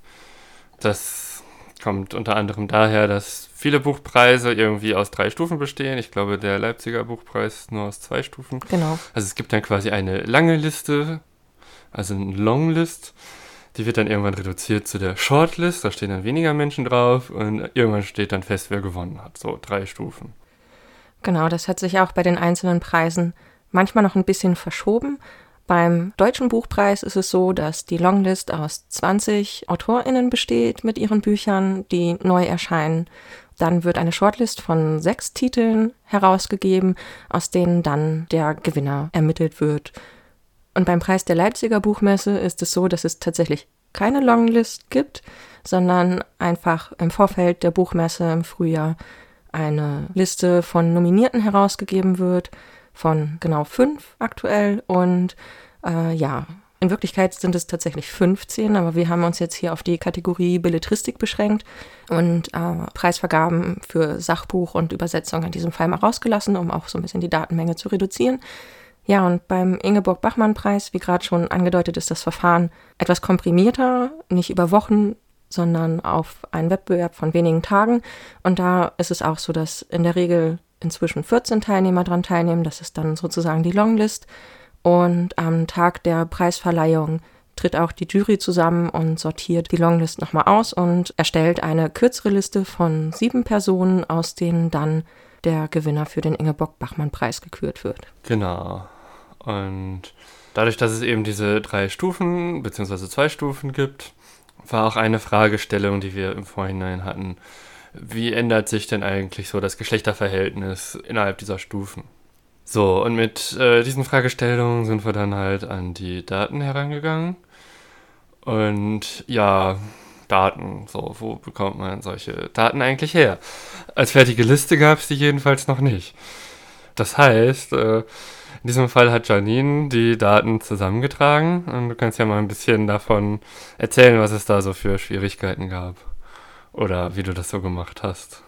Das kommt unter anderem daher, dass viele Buchpreise irgendwie aus drei Stufen bestehen. Ich glaube, der Leipziger Buchpreis nur aus zwei Stufen. Genau. Also es gibt dann quasi eine lange Liste, also eine Longlist die wird dann irgendwann reduziert zu der Shortlist, da stehen dann weniger Menschen drauf und irgendwann steht dann fest, wer gewonnen hat. So drei Stufen. Genau, das hat sich auch bei den einzelnen Preisen manchmal noch ein bisschen verschoben. Beim Deutschen Buchpreis ist es so, dass die Longlist aus 20 AutorInnen besteht mit ihren Büchern, die neu erscheinen. Dann wird eine Shortlist von sechs Titeln herausgegeben, aus denen dann der Gewinner ermittelt wird. Und beim Preis der Leipziger Buchmesse ist es so, dass es tatsächlich keine Longlist gibt, sondern einfach im Vorfeld der Buchmesse im Frühjahr eine Liste von Nominierten herausgegeben wird. Von genau fünf aktuell. Und äh, ja, in Wirklichkeit sind es tatsächlich 15, aber wir haben uns jetzt hier auf die Kategorie Belletristik beschränkt und äh, Preisvergaben für Sachbuch und Übersetzung in diesem Fall mal rausgelassen, um auch so ein bisschen die Datenmenge zu reduzieren. Ja, und beim Ingeborg-Bachmann-Preis, wie gerade schon angedeutet, ist das Verfahren etwas komprimierter, nicht über Wochen, sondern auf einen Wettbewerb von wenigen Tagen. Und da ist es auch so, dass in der Regel inzwischen 14 Teilnehmer daran teilnehmen. Das ist dann sozusagen die Longlist. Und am Tag der Preisverleihung tritt auch die Jury zusammen und sortiert die Longlist nochmal aus und erstellt eine kürzere Liste von sieben Personen, aus denen dann der Gewinner für den Ingeborg-Bachmann-Preis gekürt wird. Genau. Und dadurch, dass es eben diese drei Stufen bzw. zwei Stufen gibt, war auch eine Fragestellung, die wir im Vorhinein hatten. Wie ändert sich denn eigentlich so das Geschlechterverhältnis innerhalb dieser Stufen? So, und mit äh, diesen Fragestellungen sind wir dann halt an die Daten herangegangen. Und ja, Daten, so, wo bekommt man solche Daten eigentlich her? Als fertige Liste gab es die jedenfalls noch nicht. Das heißt, äh, in diesem Fall hat Janine die Daten zusammengetragen und du kannst ja mal ein bisschen davon erzählen, was es da so für Schwierigkeiten gab. Oder wie du das so gemacht hast.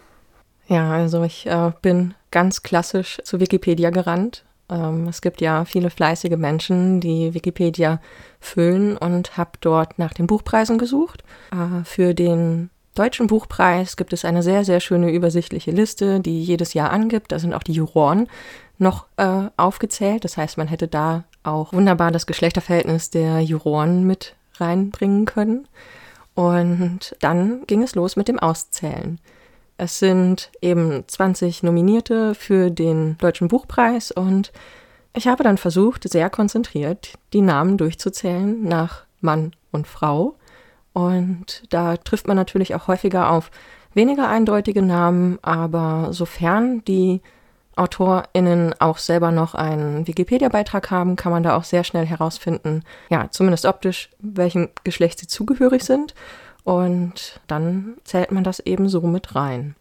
Ja, also ich äh, bin ganz klassisch zu Wikipedia gerannt. Ähm, es gibt ja viele fleißige Menschen, die Wikipedia füllen und habe dort nach den Buchpreisen gesucht. Äh, für den Deutschen Buchpreis gibt es eine sehr, sehr schöne übersichtliche Liste, die jedes Jahr angibt. Da sind auch die Juroren noch äh, aufgezählt. Das heißt, man hätte da auch wunderbar das Geschlechterverhältnis der Juroren mit reinbringen können. Und dann ging es los mit dem Auszählen. Es sind eben 20 Nominierte für den Deutschen Buchpreis und ich habe dann versucht, sehr konzentriert die Namen durchzuzählen nach Mann und Frau. Und da trifft man natürlich auch häufiger auf weniger eindeutige Namen, aber sofern die AutorInnen auch selber noch einen Wikipedia-Beitrag haben, kann man da auch sehr schnell herausfinden, ja, zumindest optisch, welchem Geschlecht sie zugehörig sind. Und dann zählt man das eben so mit rein.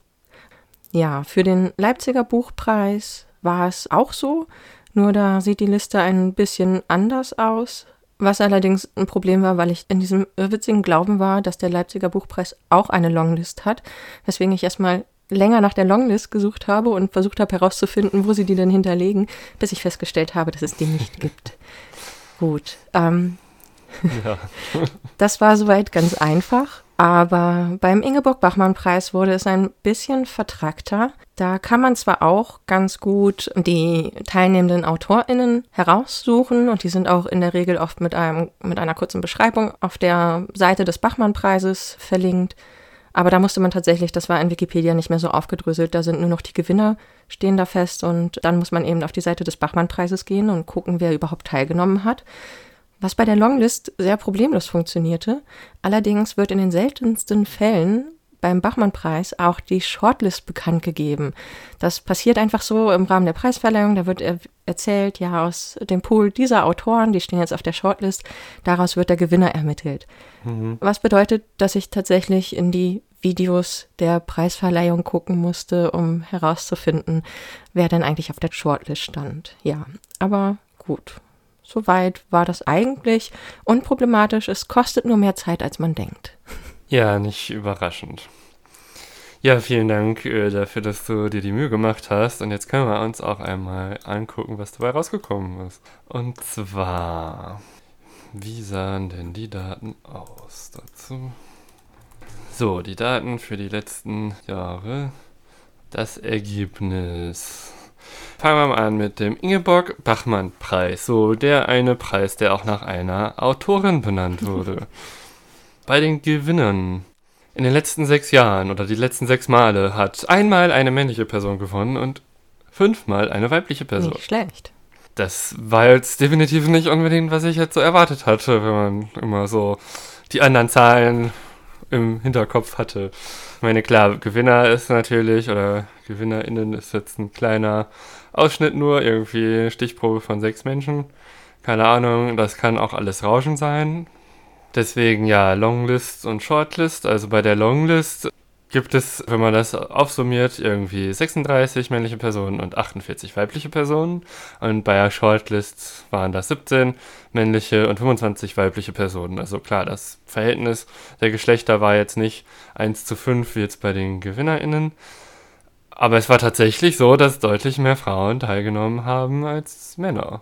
Ja, für den Leipziger Buchpreis war es auch so, nur da sieht die Liste ein bisschen anders aus. Was allerdings ein Problem war, weil ich in diesem irrwitzigen Glauben war, dass der Leipziger Buchpreis auch eine Longlist hat, weswegen ich erstmal länger nach der Longlist gesucht habe und versucht habe herauszufinden, wo sie die denn hinterlegen, bis ich festgestellt habe, dass es die nicht gibt. Gut. Ähm, ja. das war soweit ganz einfach. Aber beim Ingeborg-Bachmann-Preis wurde es ein bisschen vertrackter. Da kann man zwar auch ganz gut die teilnehmenden AutorInnen heraussuchen und die sind auch in der Regel oft mit, einem, mit einer kurzen Beschreibung auf der Seite des Bachmann-Preises verlinkt. Aber da musste man tatsächlich, das war in Wikipedia nicht mehr so aufgedröselt, da sind nur noch die Gewinner stehen da fest und dann muss man eben auf die Seite des Bachmann-Preises gehen und gucken, wer überhaupt teilgenommen hat was bei der Longlist sehr problemlos funktionierte. Allerdings wird in den seltensten Fällen beim Bachmann-Preis auch die Shortlist bekannt gegeben. Das passiert einfach so im Rahmen der Preisverleihung. Da wird er erzählt, ja, aus dem Pool dieser Autoren, die stehen jetzt auf der Shortlist, daraus wird der Gewinner ermittelt. Mhm. Was bedeutet, dass ich tatsächlich in die Videos der Preisverleihung gucken musste, um herauszufinden, wer denn eigentlich auf der Shortlist stand. Ja, aber gut, Soweit war das eigentlich unproblematisch. Es kostet nur mehr Zeit, als man denkt. Ja, nicht überraschend. Ja, vielen Dank äh, dafür, dass du dir die Mühe gemacht hast. Und jetzt können wir uns auch einmal angucken, was dabei rausgekommen ist. Und zwar, wie sahen denn die Daten aus dazu? So, die Daten für die letzten Jahre. Das Ergebnis. Fangen wir mal an mit dem Ingeborg Bachmann Preis. So, der eine Preis, der auch nach einer Autorin benannt wurde. Bei den Gewinnern. In den letzten sechs Jahren oder die letzten sechs Male hat einmal eine männliche Person gewonnen und fünfmal eine weibliche Person. Nicht schlecht. Das war jetzt definitiv nicht unbedingt, was ich jetzt so erwartet hatte, wenn man immer so die anderen Zahlen im Hinterkopf hatte. Ich meine, klar, Gewinner ist natürlich, oder GewinnerInnen ist jetzt ein kleiner Ausschnitt nur, irgendwie Stichprobe von sechs Menschen. Keine Ahnung, das kann auch alles Rauschen sein. Deswegen ja, Longlist und Shortlist. Also bei der Longlist gibt es, wenn man das aufsummiert, irgendwie 36 männliche Personen und 48 weibliche Personen. Und bei der Shortlist waren das 17 männliche und 25 weibliche Personen. Also klar, das Verhältnis der Geschlechter war jetzt nicht 1 zu 5 wie jetzt bei den GewinnerInnen. Aber es war tatsächlich so, dass deutlich mehr Frauen teilgenommen haben als Männer.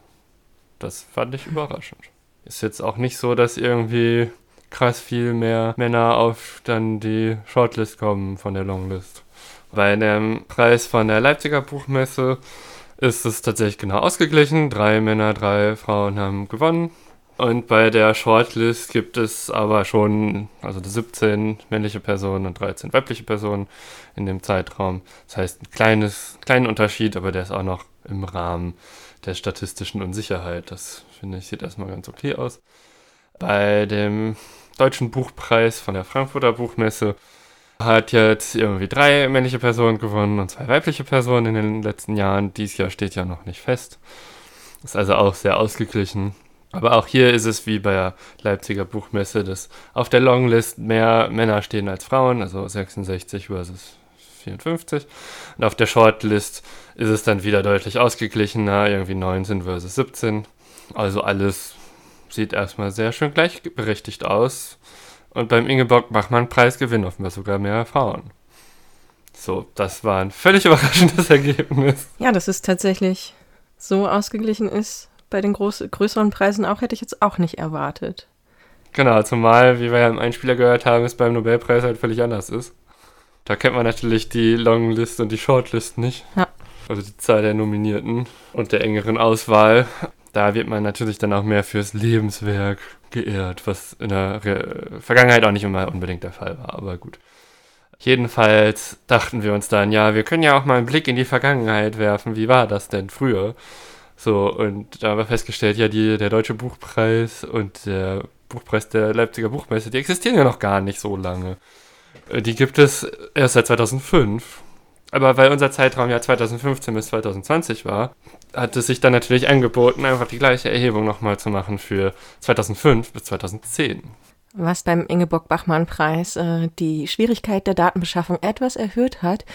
Das fand ich überraschend. Ist jetzt auch nicht so, dass irgendwie krass viel mehr Männer auf dann die Shortlist kommen von der Longlist. Bei dem Preis von der Leipziger Buchmesse ist es tatsächlich genau ausgeglichen. Drei Männer, drei Frauen haben gewonnen. Und bei der Shortlist gibt es aber schon, also 17 männliche Personen und 13 weibliche Personen in dem Zeitraum. Das heißt, ein kleines, kleinen Unterschied, aber der ist auch noch im Rahmen der statistischen Unsicherheit. Das finde ich, sieht erstmal ganz okay aus. Bei dem Deutschen Buchpreis von der Frankfurter Buchmesse hat jetzt irgendwie drei männliche Personen gewonnen und zwei weibliche Personen in den letzten Jahren. Dies Jahr steht ja noch nicht fest. Ist also auch sehr ausgeglichen. Aber auch hier ist es wie bei der Leipziger Buchmesse, dass auf der Longlist mehr Männer stehen als Frauen, also 66 versus 54. Und auf der Shortlist ist es dann wieder deutlich ausgeglichener, irgendwie 19 versus 17. Also alles sieht erstmal sehr schön gleichberechtigt aus. Und beim Ingeborg Bachmann-Preis gewinnen offenbar sogar mehr Frauen. So, das war ein völlig überraschendes Ergebnis. Ja, dass es tatsächlich so ausgeglichen ist bei den groß, größeren Preisen auch, hätte ich jetzt auch nicht erwartet. Genau, zumal, wie wir ja im Einspieler gehört haben, es beim Nobelpreis halt völlig anders ist. Da kennt man natürlich die Longlist und die Shortlist nicht. Ja. Also die Zahl der Nominierten und der engeren Auswahl da wird man natürlich dann auch mehr fürs Lebenswerk geehrt, was in der Re Vergangenheit auch nicht immer unbedingt der Fall war, aber gut. Jedenfalls dachten wir uns dann, ja, wir können ja auch mal einen Blick in die Vergangenheit werfen. Wie war das denn früher? So, und da haben wir festgestellt, ja, die, der Deutsche Buchpreis und der Buchpreis der Leipziger Buchmesse, die existieren ja noch gar nicht so lange. Äh, die gibt es erst seit 2005. Aber weil unser Zeitraum ja 2015 bis 2020 war, hat es sich dann natürlich angeboten, einfach die gleiche Erhebung nochmal zu machen für 2005 bis 2010. Was beim Ingeborg-Bachmann-Preis äh, die Schwierigkeit der Datenbeschaffung etwas erhöht hat,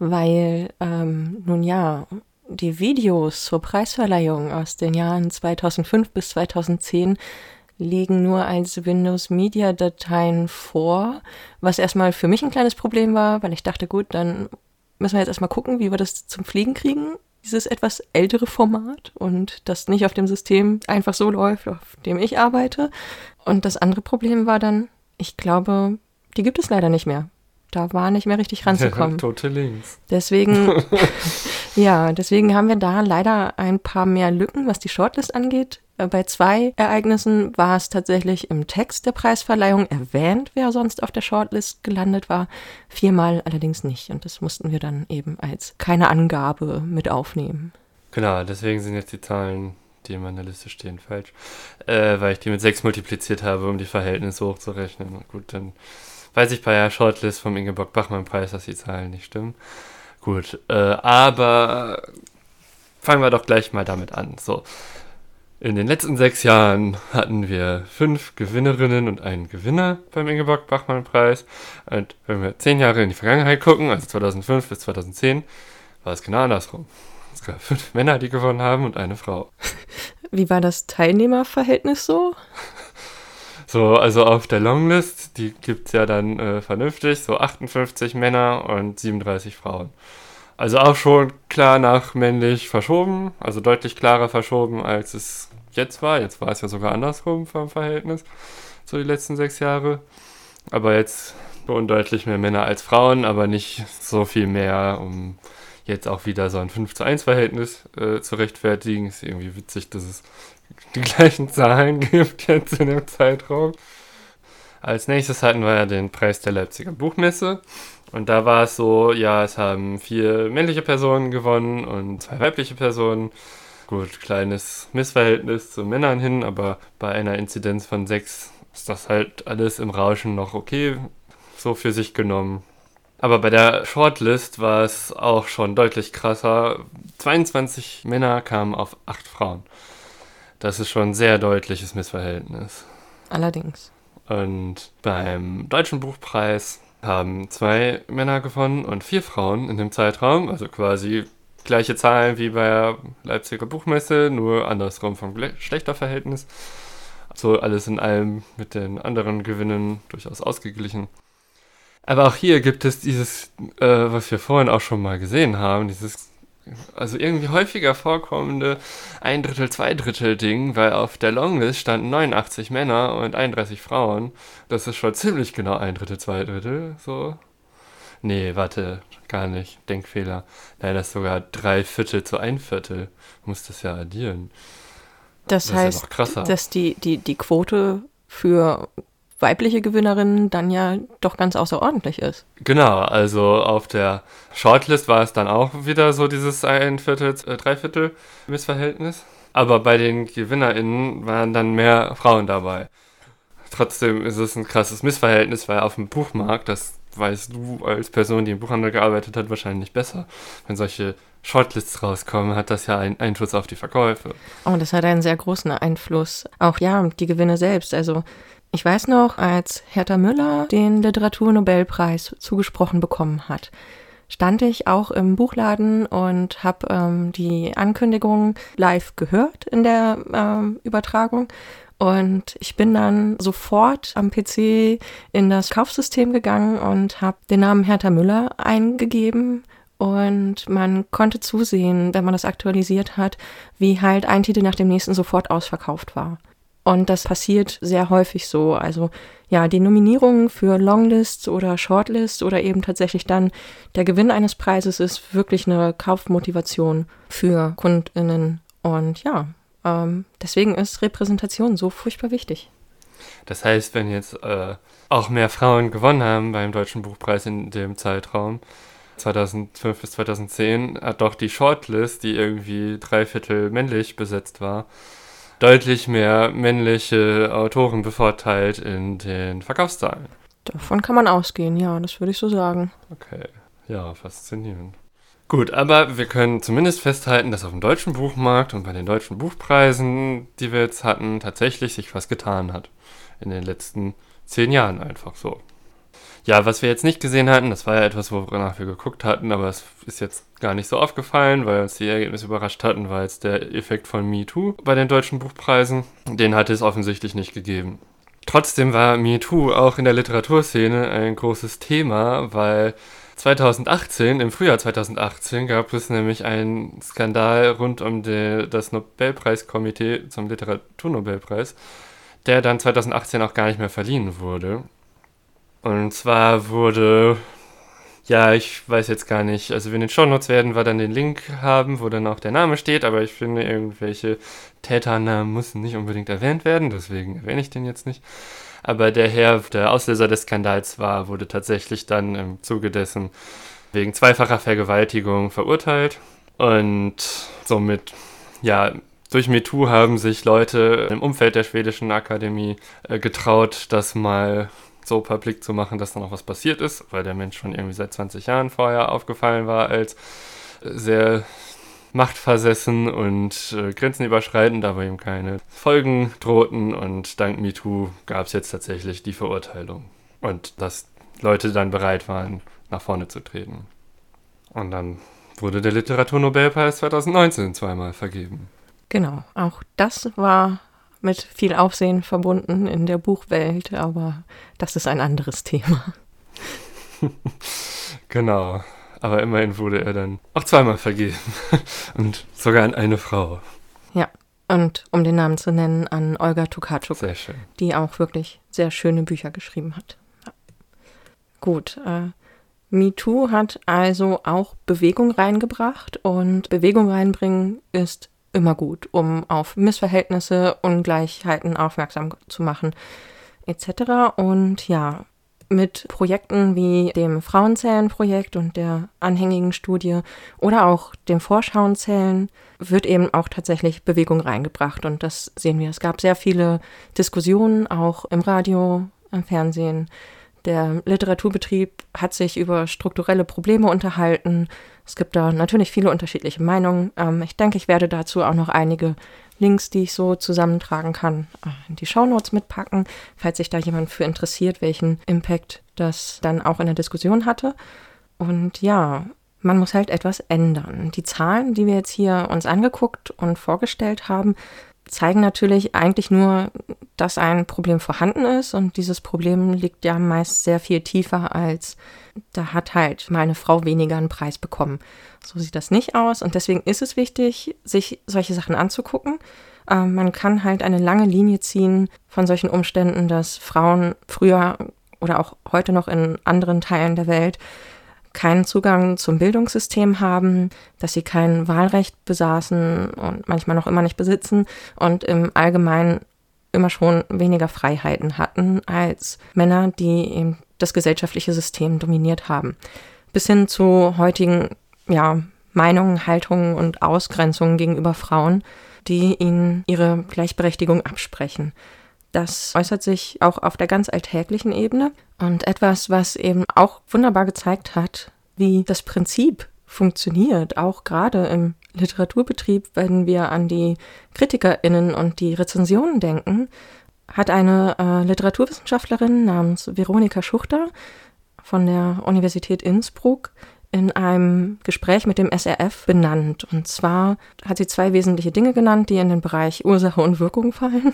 weil, ähm, nun ja, die Videos zur Preisverleihung aus den Jahren 2005 bis 2010 liegen nur als Windows Media Dateien vor, was erstmal für mich ein kleines Problem war, weil ich dachte, gut, dann müssen wir jetzt erstmal gucken, wie wir das zum Fliegen kriegen, dieses etwas ältere Format und das nicht auf dem System einfach so läuft, auf dem ich arbeite. Und das andere Problem war dann, ich glaube, die gibt es leider nicht mehr. Da war nicht mehr richtig ranzukommen. Tote Links. Deswegen, ja, deswegen haben wir da leider ein paar mehr Lücken, was die Shortlist angeht. Äh, bei zwei Ereignissen war es tatsächlich im Text der Preisverleihung erwähnt, wer sonst auf der Shortlist gelandet war. Viermal allerdings nicht. Und das mussten wir dann eben als keine Angabe mit aufnehmen. Genau, deswegen sind jetzt die Zahlen, die in meiner Liste stehen, falsch. Äh, weil ich die mit sechs multipliziert habe, um die Verhältnisse hochzurechnen. Gut, dann weiß ich bei der Shortlist vom Ingeborg-Bachmann-Preis, dass die Zahlen nicht stimmen. Gut, äh, aber fangen wir doch gleich mal damit an. So, in den letzten sechs Jahren hatten wir fünf Gewinnerinnen und einen Gewinner beim Ingeborg-Bachmann-Preis. Und wenn wir zehn Jahre in die Vergangenheit gucken, also 2005 bis 2010, war es genau andersrum. Es gab fünf Männer, die gewonnen haben und eine Frau. Wie war das Teilnehmerverhältnis so? So, also auf der Longlist, die gibt es ja dann äh, vernünftig, so 58 Männer und 37 Frauen. Also auch schon klar nach männlich verschoben, also deutlich klarer verschoben, als es jetzt war. Jetzt war es ja sogar andersrum vom Verhältnis, so die letzten sechs Jahre. Aber jetzt schon deutlich mehr Männer als Frauen, aber nicht so viel mehr, um jetzt auch wieder so ein 5 zu 1 Verhältnis äh, zu rechtfertigen. Ist irgendwie witzig, dass es die gleichen Zahlen gibt jetzt in dem Zeitraum. Als nächstes hatten wir ja den Preis der Leipziger Buchmesse. Und da war es so, ja, es haben vier männliche Personen gewonnen und zwei weibliche Personen. Gut, kleines Missverhältnis zu Männern hin, aber bei einer Inzidenz von sechs ist das halt alles im Rauschen noch okay, so für sich genommen. Aber bei der Shortlist war es auch schon deutlich krasser. 22 Männer kamen auf acht Frauen. Das ist schon ein sehr deutliches Missverhältnis. Allerdings. Und beim Deutschen Buchpreis haben zwei Männer gewonnen und vier Frauen in dem Zeitraum, also quasi gleiche Zahlen wie bei der Leipziger Buchmesse, nur andersrum vom Geschlechterverhältnis. So alles in allem mit den anderen Gewinnen durchaus ausgeglichen. Aber auch hier gibt es dieses, äh, was wir vorhin auch schon mal gesehen haben, dieses also irgendwie häufiger vorkommende ein Drittel, zwei Drittel Ding, weil auf der Longlist standen 89 Männer und 31 Frauen. Das ist schon ziemlich genau ein Drittel, zwei Drittel, so. Nee, warte, gar nicht. Denkfehler. Nein, das ist sogar drei Viertel zu ein Viertel. Muss das ja addieren. Das, das heißt, dass die, die, die Quote für weibliche Gewinnerin dann ja doch ganz außerordentlich ist. Genau, also auf der Shortlist war es dann auch wieder so dieses ein Viertel, äh, Dreiviertel Missverhältnis. Aber bei den GewinnerInnen waren dann mehr Frauen dabei. Trotzdem ist es ein krasses Missverhältnis, weil auf dem Buchmarkt, das weißt du als Person, die im Buchhandel gearbeitet hat, wahrscheinlich besser. Wenn solche Shortlists rauskommen, hat das ja einen Einfluss auf die Verkäufe. Oh, das hat einen sehr großen Einfluss. Auch ja, die Gewinne selbst. Also ich weiß noch, als Hertha Müller den Literaturnobelpreis zugesprochen bekommen hat, stand ich auch im Buchladen und habe ähm, die Ankündigung live gehört in der ähm, Übertragung. Und ich bin dann sofort am PC in das Kaufsystem gegangen und habe den Namen Hertha Müller eingegeben. Und man konnte zusehen, wenn man das aktualisiert hat, wie halt ein Titel nach dem nächsten sofort ausverkauft war. Und das passiert sehr häufig so. Also ja, die Nominierung für Longlists oder Shortlists oder eben tatsächlich dann der Gewinn eines Preises ist wirklich eine Kaufmotivation für Kundinnen. Und ja, ähm, deswegen ist Repräsentation so furchtbar wichtig. Das heißt, wenn jetzt äh, auch mehr Frauen gewonnen haben beim Deutschen Buchpreis in dem Zeitraum, 2005 bis 2010, hat doch die Shortlist, die irgendwie dreiviertel männlich besetzt war, deutlich mehr männliche Autoren bevorteilt in den Verkaufszahlen. Davon kann man ausgehen, ja, das würde ich so sagen. Okay, ja, faszinierend. Gut, aber wir können zumindest festhalten, dass auf dem deutschen Buchmarkt und bei den deutschen Buchpreisen, die wir jetzt hatten, tatsächlich sich was getan hat. In den letzten zehn Jahren einfach so. Ja, was wir jetzt nicht gesehen hatten, das war ja etwas, wonach wir geguckt hatten, aber es ist jetzt gar nicht so aufgefallen, weil uns die Ergebnisse überrascht hatten, war jetzt der Effekt von MeToo bei den deutschen Buchpreisen. Den hatte es offensichtlich nicht gegeben. Trotzdem war MeToo auch in der Literaturszene ein großes Thema, weil 2018, im Frühjahr 2018, gab es nämlich einen Skandal rund um die, das Nobelpreiskomitee zum Literaturnobelpreis, der dann 2018 auch gar nicht mehr verliehen wurde. Und zwar wurde, ja, ich weiß jetzt gar nicht, also in den Shownotes werden wir dann den Link haben, wo dann auch der Name steht, aber ich finde, irgendwelche Täternamen müssen nicht unbedingt erwähnt werden, deswegen erwähne ich den jetzt nicht. Aber der Herr, der Auslöser des Skandals war, wurde tatsächlich dann im Zuge dessen wegen zweifacher Vergewaltigung verurteilt. Und somit, ja, durch MeToo haben sich Leute im Umfeld der schwedischen Akademie äh, getraut, das mal so publik zu machen, dass da noch was passiert ist, weil der Mensch schon irgendwie seit 20 Jahren vorher aufgefallen war als sehr machtversessen und äh, grenzenüberschreitend, aber ihm keine Folgen drohten. Und dank MeToo gab es jetzt tatsächlich die Verurteilung. Und dass Leute dann bereit waren, nach vorne zu treten. Und dann wurde der Literaturnobelpreis 2019 zweimal vergeben. Genau, auch das war mit viel Aufsehen verbunden in der Buchwelt, aber das ist ein anderes Thema. genau. Aber immerhin wurde er dann auch zweimal vergeben. und sogar an eine Frau. Ja, und um den Namen zu nennen, an Olga Tukatschuk. Sehr schön. Die auch wirklich sehr schöne Bücher geschrieben hat. Ja. Gut, äh, MeToo hat also auch Bewegung reingebracht und Bewegung reinbringen ist immer gut, um auf Missverhältnisse, Ungleichheiten aufmerksam zu machen, etc. Und ja, mit Projekten wie dem Frauenzählen-Projekt und der anhängigen Studie oder auch dem Vorschauenzählen wird eben auch tatsächlich Bewegung reingebracht. Und das sehen wir. Es gab sehr viele Diskussionen, auch im Radio, im Fernsehen. Der Literaturbetrieb hat sich über strukturelle Probleme unterhalten es gibt da natürlich viele unterschiedliche Meinungen. Ähm, ich denke, ich werde dazu auch noch einige Links, die ich so zusammentragen kann, äh, in die Shownotes mitpacken, falls sich da jemand für interessiert, welchen Impact das dann auch in der Diskussion hatte. Und ja, man muss halt etwas ändern. Die Zahlen, die wir jetzt hier uns angeguckt und vorgestellt haben, zeigen natürlich eigentlich nur, dass ein Problem vorhanden ist und dieses Problem liegt ja meist sehr viel tiefer als da hat halt mal eine Frau weniger einen Preis bekommen. So sieht das nicht aus und deswegen ist es wichtig, sich solche Sachen anzugucken. Ähm, man kann halt eine lange Linie ziehen von solchen Umständen, dass Frauen früher oder auch heute noch in anderen Teilen der Welt keinen Zugang zum Bildungssystem haben, dass sie kein Wahlrecht besaßen und manchmal noch immer nicht besitzen und im Allgemeinen immer schon weniger Freiheiten hatten als Männer, die eben das gesellschaftliche System dominiert haben. Bis hin zu heutigen ja, Meinungen, Haltungen und Ausgrenzungen gegenüber Frauen, die ihnen ihre Gleichberechtigung absprechen. Das äußert sich auch auf der ganz alltäglichen Ebene und etwas, was eben auch wunderbar gezeigt hat, wie das Prinzip funktioniert, auch gerade im Literaturbetrieb, wenn wir an die KritikerInnen und die Rezensionen denken, hat eine äh, Literaturwissenschaftlerin namens Veronika Schuchter von der Universität Innsbruck in einem Gespräch mit dem SRF benannt. Und zwar hat sie zwei wesentliche Dinge genannt, die in den Bereich Ursache und Wirkung fallen.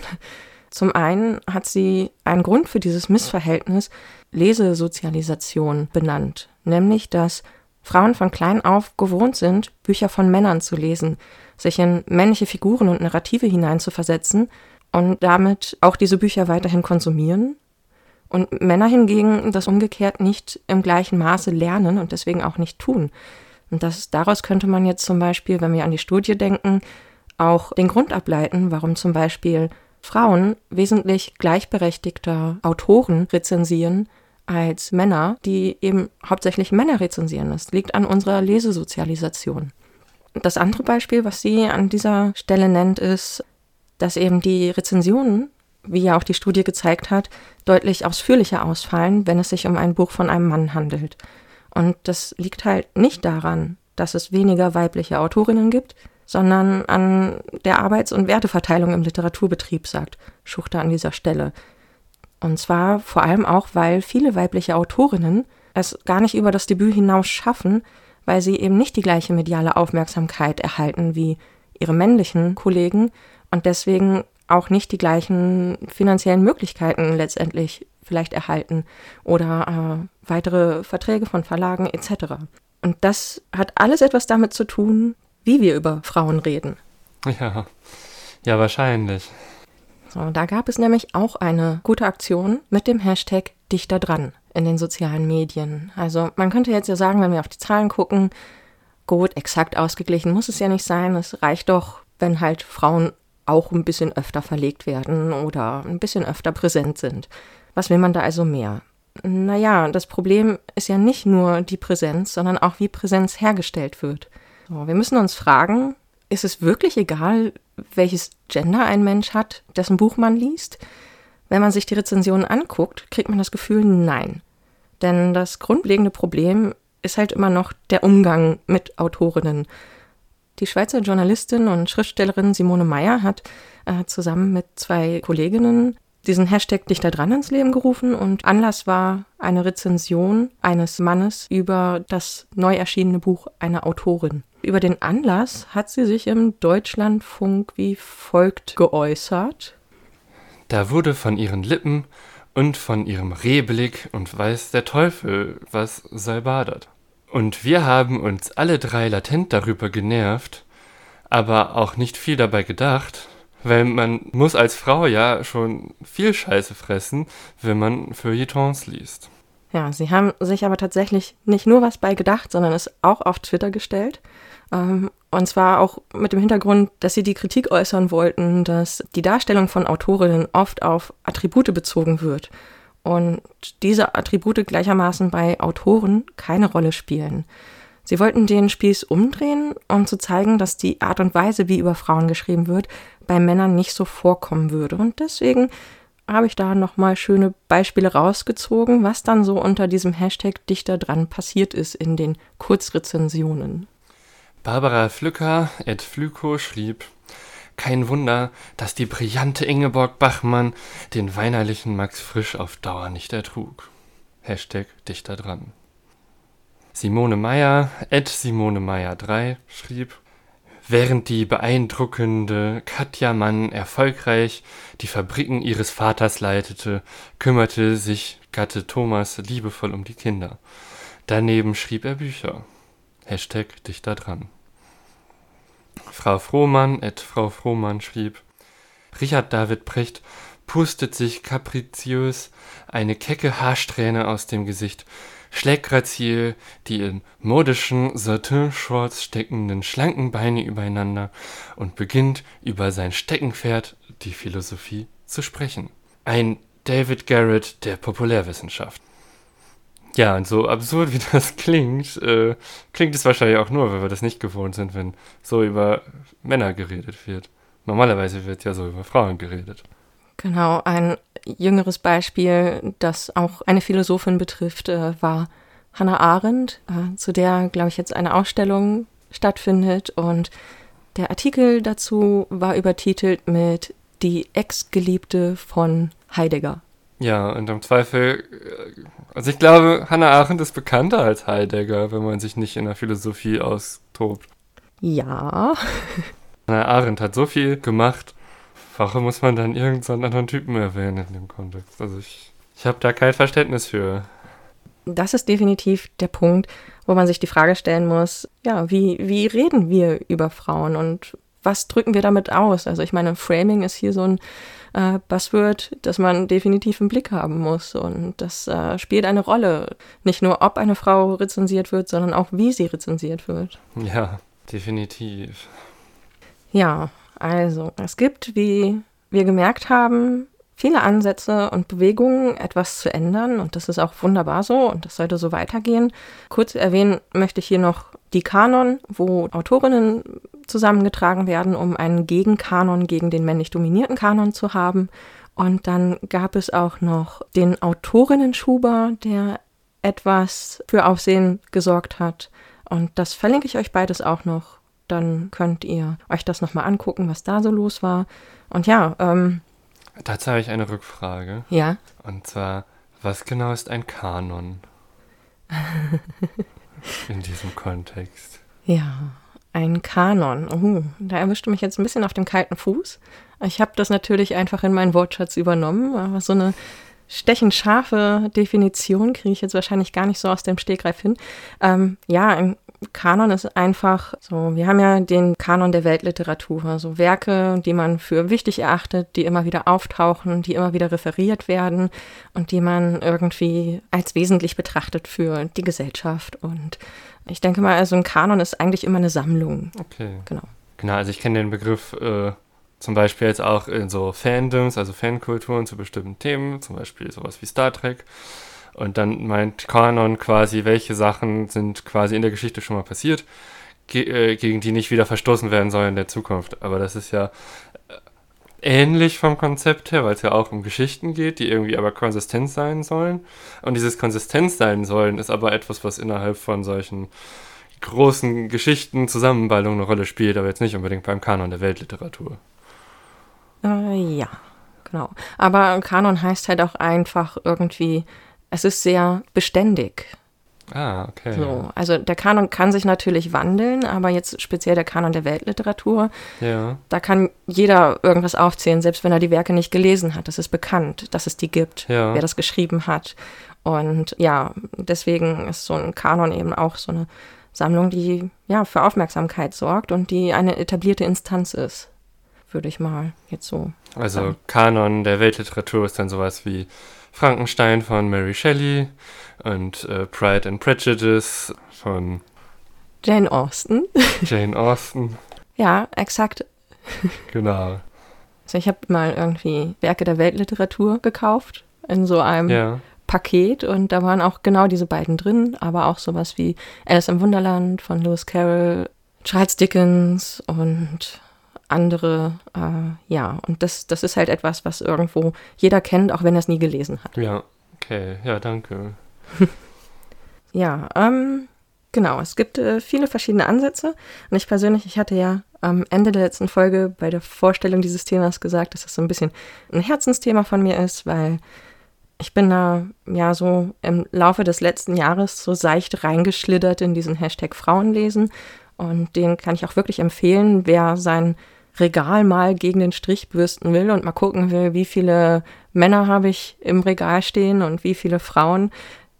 Zum einen hat sie einen Grund für dieses Missverhältnis Lesesozialisation benannt, nämlich dass Frauen von klein auf gewohnt sind, Bücher von Männern zu lesen, sich in männliche Figuren und Narrative hineinzuversetzen und damit auch diese Bücher weiterhin konsumieren. Und Männer hingegen das umgekehrt nicht im gleichen Maße lernen und deswegen auch nicht tun. Und das, daraus könnte man jetzt zum Beispiel, wenn wir an die Studie denken, auch den Grund ableiten, warum zum Beispiel Frauen wesentlich gleichberechtigter Autoren rezensieren als Männer, die eben hauptsächlich Männer rezensieren. Das liegt an unserer Lesesozialisation. Das andere Beispiel, was sie an dieser Stelle nennt, ist, dass eben die Rezensionen, wie ja auch die Studie gezeigt hat, deutlich ausführlicher ausfallen, wenn es sich um ein Buch von einem Mann handelt. Und das liegt halt nicht daran, dass es weniger weibliche Autorinnen gibt, sondern an der Arbeits- und Werteverteilung im Literaturbetrieb, sagt Schuchter an dieser Stelle. Und zwar vor allem auch, weil viele weibliche Autorinnen es gar nicht über das Debüt hinaus schaffen, weil sie eben nicht die gleiche mediale Aufmerksamkeit erhalten wie ihre männlichen Kollegen und deswegen auch nicht die gleichen finanziellen Möglichkeiten letztendlich vielleicht erhalten oder äh, weitere Verträge von Verlagen etc. Und das hat alles etwas damit zu tun, wie wir über Frauen reden. Ja, ja, wahrscheinlich. So, da gab es nämlich auch eine gute Aktion mit dem Hashtag Dichter dran in den sozialen Medien. Also man könnte jetzt ja sagen, wenn wir auf die Zahlen gucken, gut, exakt ausgeglichen muss es ja nicht sein. Es reicht doch, wenn halt Frauen auch ein bisschen öfter verlegt werden oder ein bisschen öfter präsent sind. Was will man da also mehr? Naja, das Problem ist ja nicht nur die Präsenz, sondern auch wie Präsenz hergestellt wird. Wir müssen uns fragen, ist es wirklich egal, welches Gender ein Mensch hat, dessen Buch man liest? Wenn man sich die Rezensionen anguckt, kriegt man das Gefühl, nein. Denn das grundlegende Problem ist halt immer noch der Umgang mit Autorinnen. Die Schweizer Journalistin und Schriftstellerin Simone Meyer hat äh, zusammen mit zwei Kolleginnen diesen Hashtag Dichter dran ins Leben gerufen und Anlass war eine Rezension eines Mannes über das neu erschienene Buch einer Autorin. Über den Anlass hat sie sich im Deutschlandfunk wie folgt geäußert. Da wurde von ihren Lippen und von ihrem Rehblick und weiß der Teufel, was salbadert. Und wir haben uns alle drei latent darüber genervt, aber auch nicht viel dabei gedacht, weil man muss als Frau ja schon viel Scheiße fressen, wenn man Feuilletons liest. Ja, sie haben sich aber tatsächlich nicht nur was bei gedacht, sondern es auch auf Twitter gestellt. Ähm, und zwar auch mit dem Hintergrund, dass sie die Kritik äußern wollten, dass die Darstellung von Autorinnen oft auf Attribute bezogen wird und diese Attribute gleichermaßen bei Autoren keine Rolle spielen. Sie wollten den Spieß umdrehen, um zu zeigen, dass die Art und Weise, wie über Frauen geschrieben wird, bei Männern nicht so vorkommen würde. Und deswegen habe ich da nochmal schöne Beispiele rausgezogen, was dann so unter diesem Hashtag Dichter dran passiert ist in den Kurzrezensionen. Barbara Flücker, Ed Flüko, schrieb, Kein Wunder, dass die brillante Ingeborg Bachmann den weinerlichen Max Frisch auf Dauer nicht ertrug. Hashtag Dichter dran. Simone Meyer, Ed Simone Meyer 3, schrieb, Während die beeindruckende Katja Mann erfolgreich die Fabriken ihres Vaters leitete, kümmerte sich Gatte Thomas liebevoll um die Kinder. Daneben schrieb er Bücher. Hashtag Dichter dran. Frau Frohmann, et Frau Frohmann schrieb, Richard David Precht pustet sich kapriziös eine kecke Haarsträhne aus dem Gesicht, schlägt grazil die in modischen Satin-Shorts steckenden schlanken Beine übereinander und beginnt über sein Steckenpferd, die Philosophie, zu sprechen. Ein David Garrett der Populärwissenschaft. Ja, und so absurd wie das klingt, äh, klingt es wahrscheinlich auch nur, weil wir das nicht gewohnt sind, wenn so über Männer geredet wird. Normalerweise wird ja so über Frauen geredet. Genau, ein jüngeres Beispiel, das auch eine Philosophin betrifft, äh, war Hannah Arendt, äh, zu der, glaube ich, jetzt eine Ausstellung stattfindet. Und der Artikel dazu war übertitelt mit Die Ex-Geliebte von Heidegger. Ja, und im Zweifel, äh, also ich glaube, Hannah Arendt ist bekannter als Heidegger, wenn man sich nicht in der Philosophie austobt. Ja. Hannah Arendt hat so viel gemacht Warum muss man dann irgendeinen anderen Typen erwähnen in dem Kontext? Also ich, ich habe da kein Verständnis für. Das ist definitiv der Punkt, wo man sich die Frage stellen muss, ja, wie, wie reden wir über Frauen und was drücken wir damit aus? Also ich meine, Framing ist hier so ein äh, Buzzword, das man definitiv im Blick haben muss. Und das äh, spielt eine Rolle. Nicht nur, ob eine Frau rezensiert wird, sondern auch, wie sie rezensiert wird. Ja, definitiv. Ja, also, es gibt, wie wir gemerkt haben, viele Ansätze und Bewegungen, etwas zu ändern. Und das ist auch wunderbar so und das sollte so weitergehen. Kurz erwähnen möchte ich hier noch die Kanon, wo Autorinnen zusammengetragen werden, um einen Gegenkanon gegen den männlich dominierten Kanon zu haben. Und dann gab es auch noch den Autorinnen-Schuber, der etwas für Aufsehen gesorgt hat. Und das verlinke ich euch beides auch noch dann könnt ihr euch das nochmal angucken, was da so los war. Und ja, ähm. Dazu habe ich eine Rückfrage. Ja. Und zwar, was genau ist ein Kanon? In diesem Kontext. Ja, ein Kanon. Oh, da erwischte mich jetzt ein bisschen auf dem kalten Fuß. Ich habe das natürlich einfach in meinen Wortschatz übernommen, aber so eine stechend scharfe Definition kriege ich jetzt wahrscheinlich gar nicht so aus dem Stegreif hin. Ähm, ja, ein Kanon ist einfach so, wir haben ja den Kanon der Weltliteratur, so also Werke, die man für wichtig erachtet, die immer wieder auftauchen, die immer wieder referiert werden und die man irgendwie als wesentlich betrachtet für die Gesellschaft. Und ich denke mal, also ein Kanon ist eigentlich immer eine Sammlung. Okay. Genau. Genau, also ich kenne den Begriff äh, zum Beispiel jetzt auch in so Fandoms, also Fankulturen zu bestimmten Themen, zum Beispiel sowas wie Star Trek. Und dann meint Kanon quasi, welche Sachen sind quasi in der Geschichte schon mal passiert, ge äh, gegen die nicht wieder verstoßen werden sollen in der Zukunft. Aber das ist ja äh, ähnlich vom Konzept her, weil es ja auch um Geschichten geht, die irgendwie aber konsistent sein sollen. Und dieses konsistent sein sollen ist aber etwas, was innerhalb von solchen großen Geschichten, Zusammenballungen eine Rolle spielt, aber jetzt nicht unbedingt beim Kanon der Weltliteratur. Äh, ja, genau. Aber Kanon heißt halt auch einfach irgendwie es ist sehr beständig. Ah, okay. So, also der Kanon kann sich natürlich wandeln, aber jetzt speziell der Kanon der Weltliteratur, ja. da kann jeder irgendwas aufzählen, selbst wenn er die Werke nicht gelesen hat. Das ist bekannt, dass es die gibt, ja. wer das geschrieben hat. Und ja, deswegen ist so ein Kanon eben auch so eine Sammlung, die ja für Aufmerksamkeit sorgt und die eine etablierte Instanz ist, würde ich mal jetzt so. Also sagen. Kanon der Weltliteratur ist dann sowas wie Frankenstein von Mary Shelley und äh, Pride and Prejudice von Jane Austen. Jane Austen. ja, exakt. Genau. Also ich habe mal irgendwie Werke der Weltliteratur gekauft in so einem ja. Paket und da waren auch genau diese beiden drin, aber auch sowas wie Alice im Wunderland von Lewis Carroll, Charles Dickens und andere, äh, ja, und das, das ist halt etwas, was irgendwo jeder kennt, auch wenn er es nie gelesen hat. Ja, okay, ja, danke. ja, ähm, Genau, es gibt äh, viele verschiedene Ansätze. Und ich persönlich, ich hatte ja am Ende der letzten Folge bei der Vorstellung dieses Themas gesagt, dass das so ein bisschen ein Herzensthema von mir ist, weil ich bin da ja so im Laufe des letzten Jahres so seicht reingeschlittert in diesen Hashtag Frauenlesen. Und den kann ich auch wirklich empfehlen, wer sein Regal mal gegen den Strich bürsten will und mal gucken will, wie viele Männer habe ich im Regal stehen und wie viele Frauen,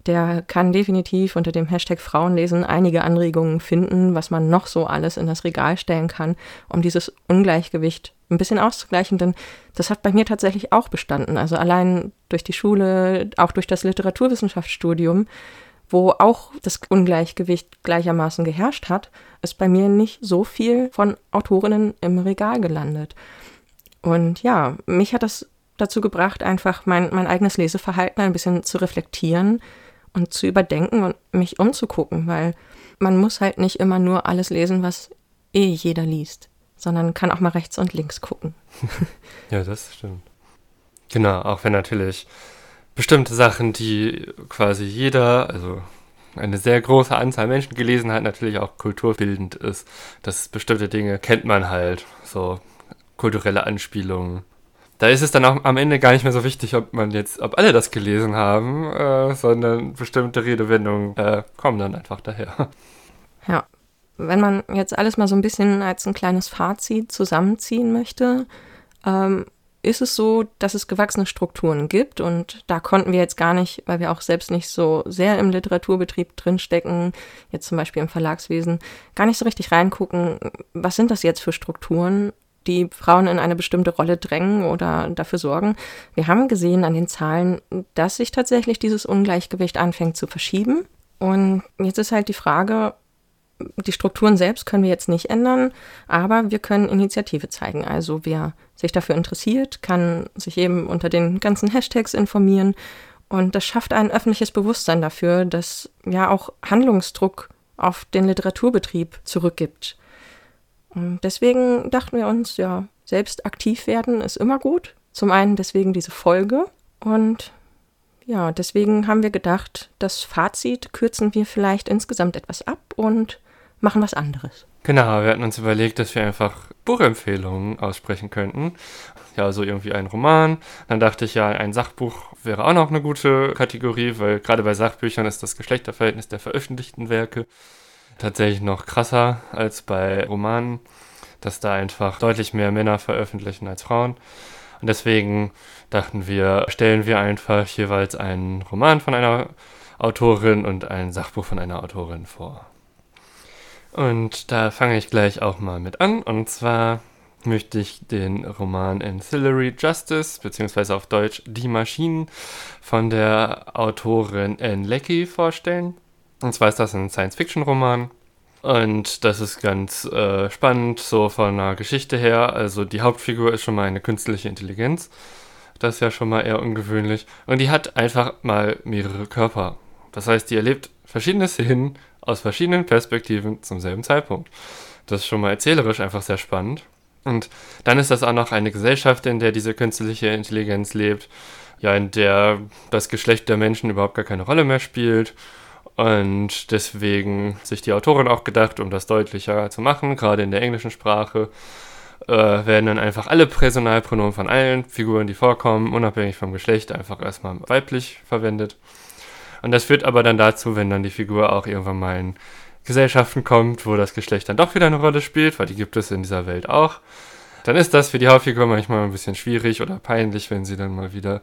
der kann definitiv unter dem Hashtag Frauenlesen einige Anregungen finden, was man noch so alles in das Regal stellen kann, um dieses Ungleichgewicht ein bisschen auszugleichen. Denn das hat bei mir tatsächlich auch bestanden. Also allein durch die Schule, auch durch das Literaturwissenschaftsstudium, wo auch das Ungleichgewicht gleichermaßen geherrscht hat, ist bei mir nicht so viel von Autorinnen im Regal gelandet. Und ja, mich hat das dazu gebracht, einfach mein, mein eigenes Leseverhalten ein bisschen zu reflektieren, und zu überdenken und mich umzugucken, weil man muss halt nicht immer nur alles lesen, was eh jeder liest, sondern kann auch mal rechts und links gucken. ja, das stimmt. Genau, auch wenn natürlich bestimmte Sachen, die quasi jeder, also eine sehr große Anzahl Menschen gelesen hat, natürlich auch kulturbildend ist. Dass bestimmte Dinge kennt man halt, so kulturelle Anspielungen da ist es dann auch am Ende gar nicht mehr so wichtig, ob man jetzt, ob alle das gelesen haben, äh, sondern bestimmte Redewendungen äh, kommen dann einfach daher. Ja, wenn man jetzt alles mal so ein bisschen als ein kleines Fazit zusammenziehen möchte, ähm, ist es so, dass es gewachsene Strukturen gibt und da konnten wir jetzt gar nicht, weil wir auch selbst nicht so sehr im Literaturbetrieb drinstecken, jetzt zum Beispiel im Verlagswesen, gar nicht so richtig reingucken, was sind das jetzt für Strukturen die Frauen in eine bestimmte Rolle drängen oder dafür sorgen. Wir haben gesehen an den Zahlen, dass sich tatsächlich dieses Ungleichgewicht anfängt zu verschieben. Und jetzt ist halt die Frage, die Strukturen selbst können wir jetzt nicht ändern, aber wir können Initiative zeigen. Also wer sich dafür interessiert, kann sich eben unter den ganzen Hashtags informieren und das schafft ein öffentliches Bewusstsein dafür, dass ja auch Handlungsdruck auf den Literaturbetrieb zurückgibt. Und deswegen dachten wir uns, ja, selbst aktiv werden ist immer gut. Zum einen deswegen diese Folge und ja, deswegen haben wir gedacht, das Fazit kürzen wir vielleicht insgesamt etwas ab und machen was anderes. Genau, wir hatten uns überlegt, dass wir einfach Buchempfehlungen aussprechen könnten. Ja, so irgendwie ein Roman. Dann dachte ich ja, ein Sachbuch wäre auch noch eine gute Kategorie, weil gerade bei Sachbüchern ist das Geschlechterverhältnis der veröffentlichten Werke tatsächlich noch krasser als bei Romanen, dass da einfach deutlich mehr Männer veröffentlichen als Frauen. Und deswegen dachten wir, stellen wir einfach jeweils einen Roman von einer Autorin und ein Sachbuch von einer Autorin vor. Und da fange ich gleich auch mal mit an. Und zwar möchte ich den Roman Ancillary Justice, beziehungsweise auf Deutsch Die Maschinen, von der Autorin Anne Leckie vorstellen. Und zwar ist das ein Science-Fiction-Roman. Und das ist ganz äh, spannend, so von der Geschichte her. Also die Hauptfigur ist schon mal eine künstliche Intelligenz. Das ist ja schon mal eher ungewöhnlich. Und die hat einfach mal mehrere Körper. Das heißt, die erlebt verschiedene Szenen aus verschiedenen Perspektiven zum selben Zeitpunkt. Das ist schon mal erzählerisch einfach sehr spannend. Und dann ist das auch noch eine Gesellschaft, in der diese künstliche Intelligenz lebt, ja, in der das Geschlecht der Menschen überhaupt gar keine Rolle mehr spielt und deswegen sich die Autorin auch gedacht, um das deutlicher zu machen, gerade in der englischen Sprache, äh, werden dann einfach alle Personalpronomen von allen Figuren, die vorkommen, unabhängig vom Geschlecht, einfach erstmal weiblich verwendet. Und das führt aber dann dazu, wenn dann die Figur auch irgendwann mal in Gesellschaften kommt, wo das Geschlecht dann doch wieder eine Rolle spielt, weil die gibt es in dieser Welt auch, dann ist das für die Hauptfigur manchmal ein bisschen schwierig oder peinlich, wenn sie dann mal wieder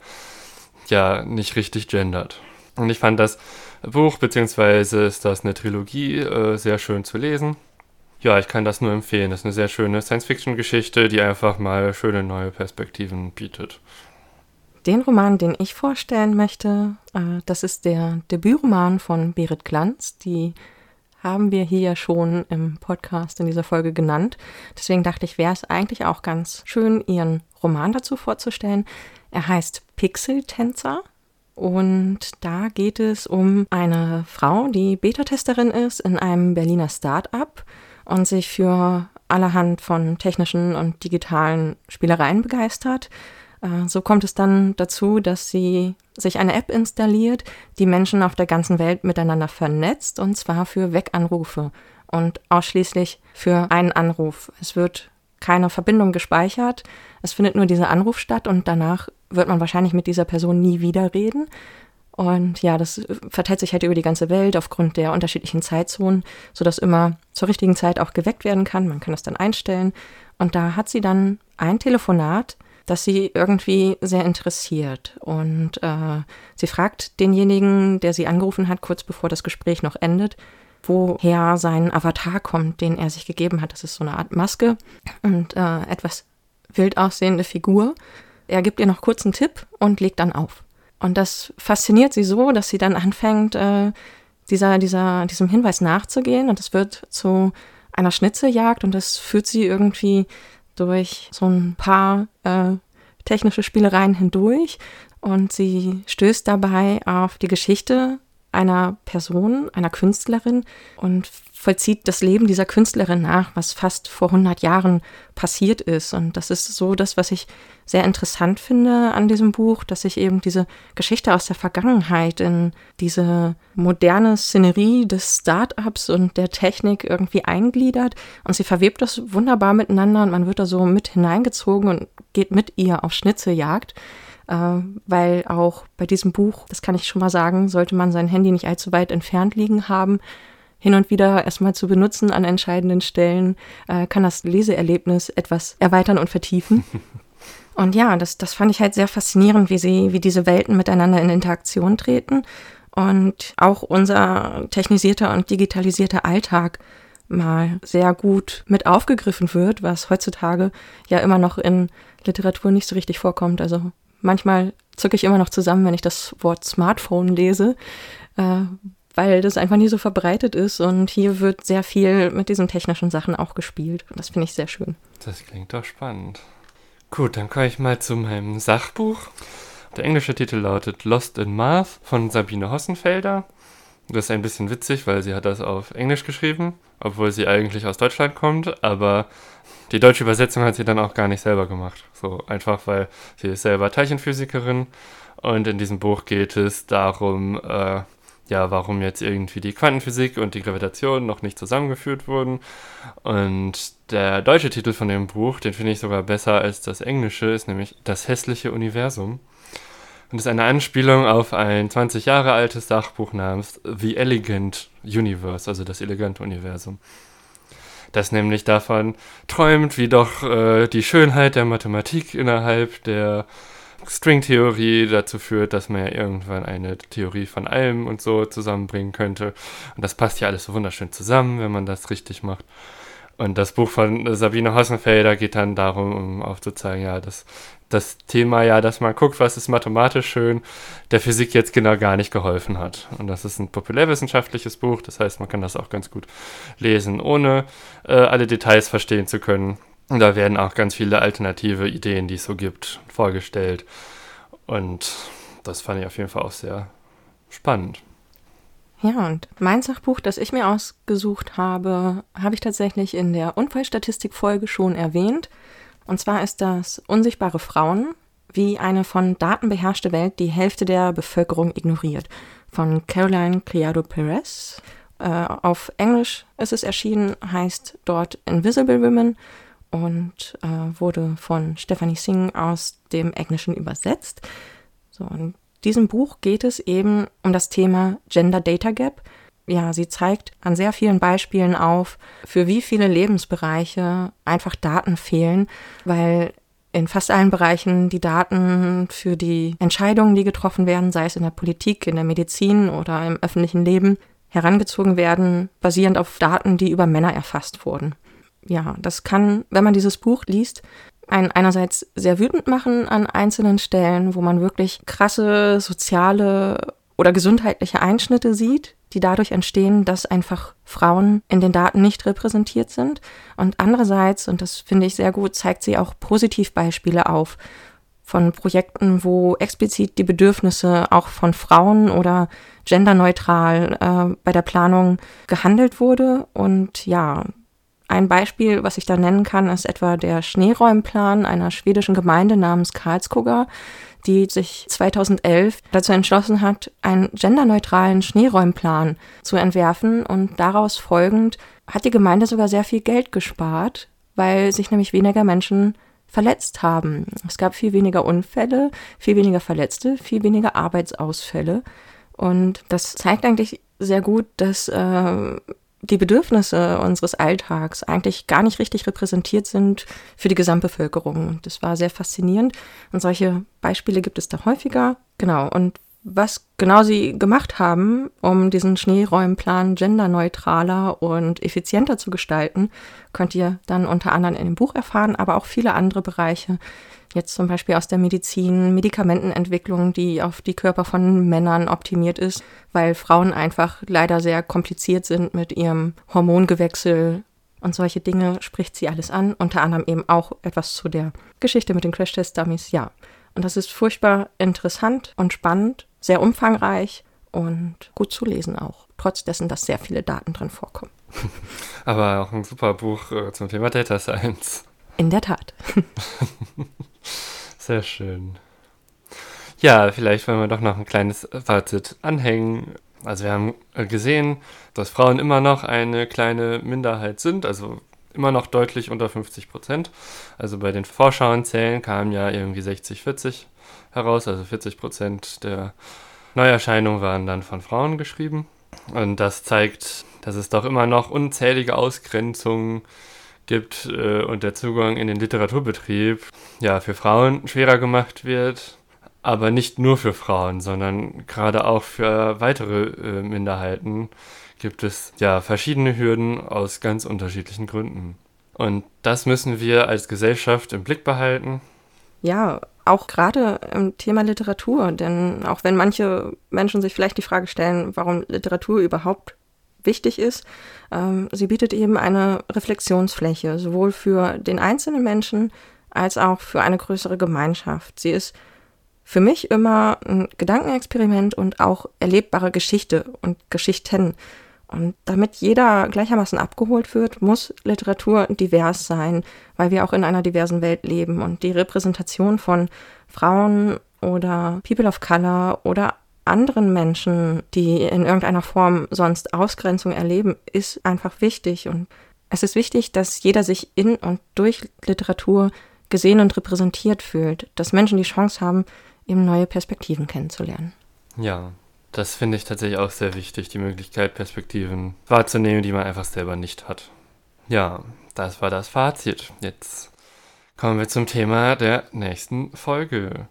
ja nicht richtig gendert. Und ich fand das Buch, beziehungsweise ist das eine Trilogie, äh, sehr schön zu lesen. Ja, ich kann das nur empfehlen. Das ist eine sehr schöne Science-Fiction-Geschichte, die einfach mal schöne neue Perspektiven bietet. Den Roman, den ich vorstellen möchte, äh, das ist der Debütroman von Berit Glanz. Die haben wir hier schon im Podcast in dieser Folge genannt. Deswegen dachte ich, wäre es eigentlich auch ganz schön, ihren Roman dazu vorzustellen. Er heißt Pixel-Tänzer und da geht es um eine Frau, die Beta-Testerin ist in einem Berliner Start-up und sich für allerhand von technischen und digitalen Spielereien begeistert. Äh, so kommt es dann dazu, dass sie sich eine App installiert, die Menschen auf der ganzen Welt miteinander vernetzt, und zwar für Weganrufe und ausschließlich für einen Anruf. Es wird keine Verbindung gespeichert, es findet nur dieser Anruf statt und danach wird man wahrscheinlich mit dieser Person nie wieder reden. Und ja, das verteilt sich halt über die ganze Welt aufgrund der unterschiedlichen Zeitzonen, sodass immer zur richtigen Zeit auch geweckt werden kann. Man kann das dann einstellen. Und da hat sie dann ein Telefonat das sie irgendwie sehr interessiert. Und äh, sie fragt denjenigen, der sie angerufen hat, kurz bevor das Gespräch noch endet, woher sein Avatar kommt, den er sich gegeben hat. Das ist so eine Art Maske und äh, etwas wild aussehende Figur. Er gibt ihr noch kurz einen Tipp und legt dann auf. Und das fasziniert sie so, dass sie dann anfängt, äh, dieser, dieser, diesem Hinweis nachzugehen. Und es wird zu einer Schnitzeljagd und das führt sie irgendwie durch so ein paar äh, technische Spielereien hindurch und sie stößt dabei auf die Geschichte einer Person, einer Künstlerin und vollzieht das Leben dieser Künstlerin nach, was fast vor 100 Jahren passiert ist. Und das ist so das, was ich sehr interessant finde an diesem Buch, dass sich eben diese Geschichte aus der Vergangenheit in diese moderne Szenerie des Start-ups und der Technik irgendwie eingliedert. Und sie verwebt das wunderbar miteinander und man wird da so mit hineingezogen und geht mit ihr auf Schnitzeljagd äh, weil auch bei diesem Buch, das kann ich schon mal sagen, sollte man sein Handy nicht allzu weit entfernt liegen haben. Hin und wieder erstmal zu benutzen an entscheidenden Stellen, äh, kann das Leseerlebnis etwas erweitern und vertiefen. Und ja, das, das fand ich halt sehr faszinierend, wie sie, wie diese Welten miteinander in Interaktion treten und auch unser technisierter und digitalisierter Alltag mal sehr gut mit aufgegriffen wird, was heutzutage ja immer noch in Literatur nicht so richtig vorkommt. Also manchmal zucke ich immer noch zusammen, wenn ich das Wort Smartphone lese, äh, weil das einfach nie so verbreitet ist und hier wird sehr viel mit diesen technischen Sachen auch gespielt. Und das finde ich sehr schön. Das klingt doch spannend. Gut, dann komme ich mal zu meinem Sachbuch. Der englische Titel lautet Lost in Math von Sabine Hossenfelder. Das ist ein bisschen witzig, weil sie hat das auf Englisch geschrieben, obwohl sie eigentlich aus Deutschland kommt, aber die deutsche Übersetzung hat sie dann auch gar nicht selber gemacht. So einfach, weil sie ist selber Teilchenphysikerin und in diesem Buch geht es darum, äh, ja, warum jetzt irgendwie die Quantenphysik und die Gravitation noch nicht zusammengeführt wurden. Und der deutsche Titel von dem Buch, den finde ich sogar besser als das englische, ist nämlich Das hässliche Universum. Und ist eine Anspielung auf ein 20 Jahre altes Sachbuch namens The Elegant Universe, also das elegante Universum das nämlich davon träumt, wie doch äh, die Schönheit der Mathematik innerhalb der Stringtheorie dazu führt, dass man ja irgendwann eine Theorie von allem und so zusammenbringen könnte. Und das passt ja alles so wunderschön zusammen, wenn man das richtig macht. Und das Buch von Sabine Hossenfelder geht dann darum, um aufzuzeigen, ja, dass das Thema ja, dass man guckt, was ist mathematisch schön, der Physik jetzt genau gar nicht geholfen hat. Und das ist ein populärwissenschaftliches Buch, das heißt, man kann das auch ganz gut lesen, ohne äh, alle Details verstehen zu können. Da werden auch ganz viele alternative Ideen, die es so gibt, vorgestellt. Und das fand ich auf jeden Fall auch sehr spannend. Ja, und mein Sachbuch, das ich mir ausgesucht habe, habe ich tatsächlich in der Unfallstatistik-Folge schon erwähnt. Und zwar ist das Unsichtbare Frauen, wie eine von Daten beherrschte Welt die Hälfte der Bevölkerung ignoriert. Von Caroline Criado Perez. Äh, auf Englisch ist es erschienen, heißt dort Invisible Women und äh, wurde von Stephanie Singh aus dem Englischen übersetzt. So, in diesem Buch geht es eben um das Thema Gender Data Gap ja, sie zeigt an sehr vielen Beispielen auf, für wie viele Lebensbereiche einfach Daten fehlen, weil in fast allen Bereichen die Daten für die Entscheidungen, die getroffen werden, sei es in der Politik, in der Medizin oder im öffentlichen Leben, herangezogen werden, basierend auf Daten, die über Männer erfasst wurden. Ja, das kann, wenn man dieses Buch liest, einen einerseits sehr wütend machen an einzelnen Stellen, wo man wirklich krasse soziale oder gesundheitliche Einschnitte sieht, die dadurch entstehen, dass einfach Frauen in den Daten nicht repräsentiert sind. Und andererseits, und das finde ich sehr gut, zeigt sie auch Positivbeispiele auf von Projekten, wo explizit die Bedürfnisse auch von Frauen oder genderneutral äh, bei der Planung gehandelt wurde. Und ja, Ein Beispiel, was ich da nennen kann, ist etwa der Schneeräumplan einer schwedischen Gemeinde namens Karlskoga, die sich 2011 dazu entschlossen hat, einen genderneutralen Schneeräumplan zu entwerfen und daraus folgend hat die Gemeinde sogar sehr viel Geld gespart, weil sich nämlich weniger Menschen verletzt haben. Es gab viel weniger Unfälle, viel weniger Verletzte, viel weniger Arbeitsausfälle. Und das zeigt eigentlich sehr gut, dass äh, die Bedürfnisse unseres Alltags eigentlich gar nicht richtig repräsentiert sind für die Gesamtbevölkerung. Das war sehr faszinierend und solche Beispiele gibt es da häufiger. Genau, und was genau sie gemacht haben, um diesen Schneeräumplan genderneutraler und effizienter zu gestalten, könnt ihr dann unter anderem in dem Buch erfahren, aber auch viele andere Bereiche. Jetzt zum Beispiel aus der Medizin, Medikamentenentwicklung, die auf die Körper von Männern optimiert ist, weil Frauen einfach leider sehr kompliziert sind mit ihrem Hormongewechsel und solche Dinge spricht sie alles an, unter anderem eben auch etwas zu der Geschichte mit den Crash-Test-Dummies, ja. Und das ist furchtbar interessant und spannend, sehr umfangreich und gut zu lesen auch, trotz dessen, dass sehr viele Daten drin vorkommen. Aber auch ein super Buch äh, zum Thema Data Science. In der Tat. sehr schön. Ja, vielleicht wollen wir doch noch ein kleines Fazit anhängen. Also wir haben gesehen, dass Frauen immer noch eine kleine Minderheit sind, also immer noch deutlich unter 50 Prozent. Also bei den Vorschauenzählen kamen ja irgendwie 60, 40 heraus, also 40 Prozent der Neuerscheinungen waren dann von Frauen geschrieben. Und das zeigt, dass es doch immer noch unzählige Ausgrenzungen gibt äh, und der Zugang in den Literaturbetrieb ja für Frauen schwerer gemacht wird, aber nicht nur für Frauen, sondern gerade auch für weitere äh, Minderheiten gibt es ja verschiedene Hürden aus ganz unterschiedlichen Gründen. Und das müssen wir als Gesellschaft im Blick behalten. Ja, auch gerade im Thema Literatur, denn auch wenn manche Menschen sich vielleicht die Frage stellen, warum Literatur überhaupt wichtig ist, ähm, sie bietet eben eine Reflexionsfläche, sowohl für den einzelnen Menschen als auch für eine größere Gemeinschaft. Sie ist für mich immer ein Gedankenexperiment und auch erlebbare Geschichte und Geschichten. Und damit jeder gleichermaßen abgeholt wird, muss Literatur divers sein, weil wir auch in einer diversen Welt leben. Und die Repräsentation von Frauen oder People of Color oder anderen Menschen, die in irgendeiner Form sonst Ausgrenzung erleben, ist einfach wichtig. Und es ist wichtig, dass jeder sich in und durch Literatur gesehen und repräsentiert fühlt, dass Menschen die Chance haben, eben neue Perspektiven kennenzulernen. Ja, das finde ich tatsächlich auch sehr wichtig, die Möglichkeit, Perspektiven wahrzunehmen, die man einfach selber nicht hat. Ja, das war das Fazit. Jetzt kommen wir zum Thema der nächsten Folge.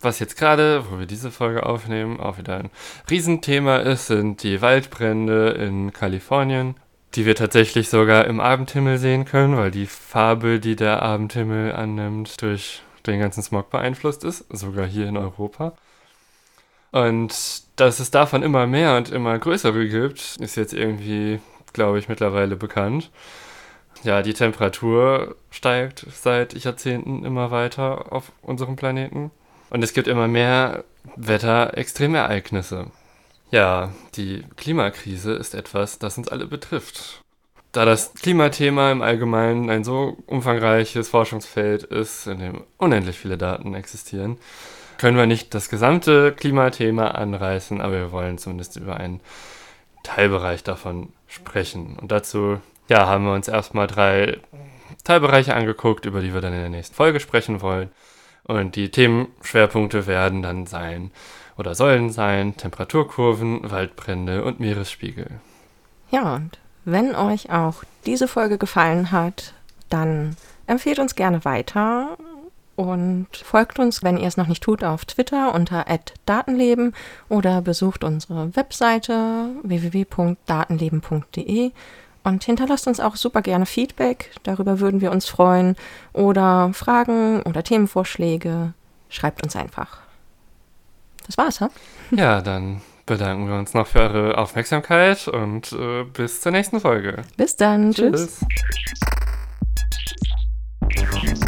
Was jetzt gerade, wo wir diese Folge aufnehmen, auch wieder ein Riesenthema ist, sind die Waldbrände in Kalifornien, die wir tatsächlich sogar im Abendhimmel sehen können, weil die Farbe, die der Abendhimmel annimmt, durch den ganzen Smog beeinflusst ist, sogar hier in Europa. Und dass es davon immer mehr und immer größere gibt, ist jetzt irgendwie, glaube ich, mittlerweile bekannt. Ja, die Temperatur steigt seit Jahrzehnten immer weiter auf unserem Planeten. Und es gibt immer mehr Wetterextremereignisse. Ja, die Klimakrise ist etwas, das uns alle betrifft. Da das Klimathema im Allgemeinen ein so umfangreiches Forschungsfeld ist, in dem unendlich viele Daten existieren, können wir nicht das gesamte Klimathema anreißen, aber wir wollen zumindest über einen Teilbereich davon sprechen. Und dazu ja, haben wir uns erstmal drei Teilbereiche angeguckt, über die wir dann in der nächsten Folge sprechen wollen. Und die Themenschwerpunkte werden dann sein oder sollen sein Temperaturkurven, Waldbrände und Meeresspiegel. Ja, und wenn euch auch diese Folge gefallen hat, dann empfehlt uns gerne weiter und folgt uns, wenn ihr es noch nicht tut, auf Twitter unter @datenleben oder besucht unsere Webseite www.datenleben.de und hinterlasst uns auch super gerne Feedback, darüber würden wir uns freuen oder Fragen oder Themenvorschläge, schreibt uns einfach. Das war's, ha? Ja, dann bedanken wir uns noch für eure Aufmerksamkeit und äh, bis zur nächsten Folge. Bis dann. Tschüss. tschüss.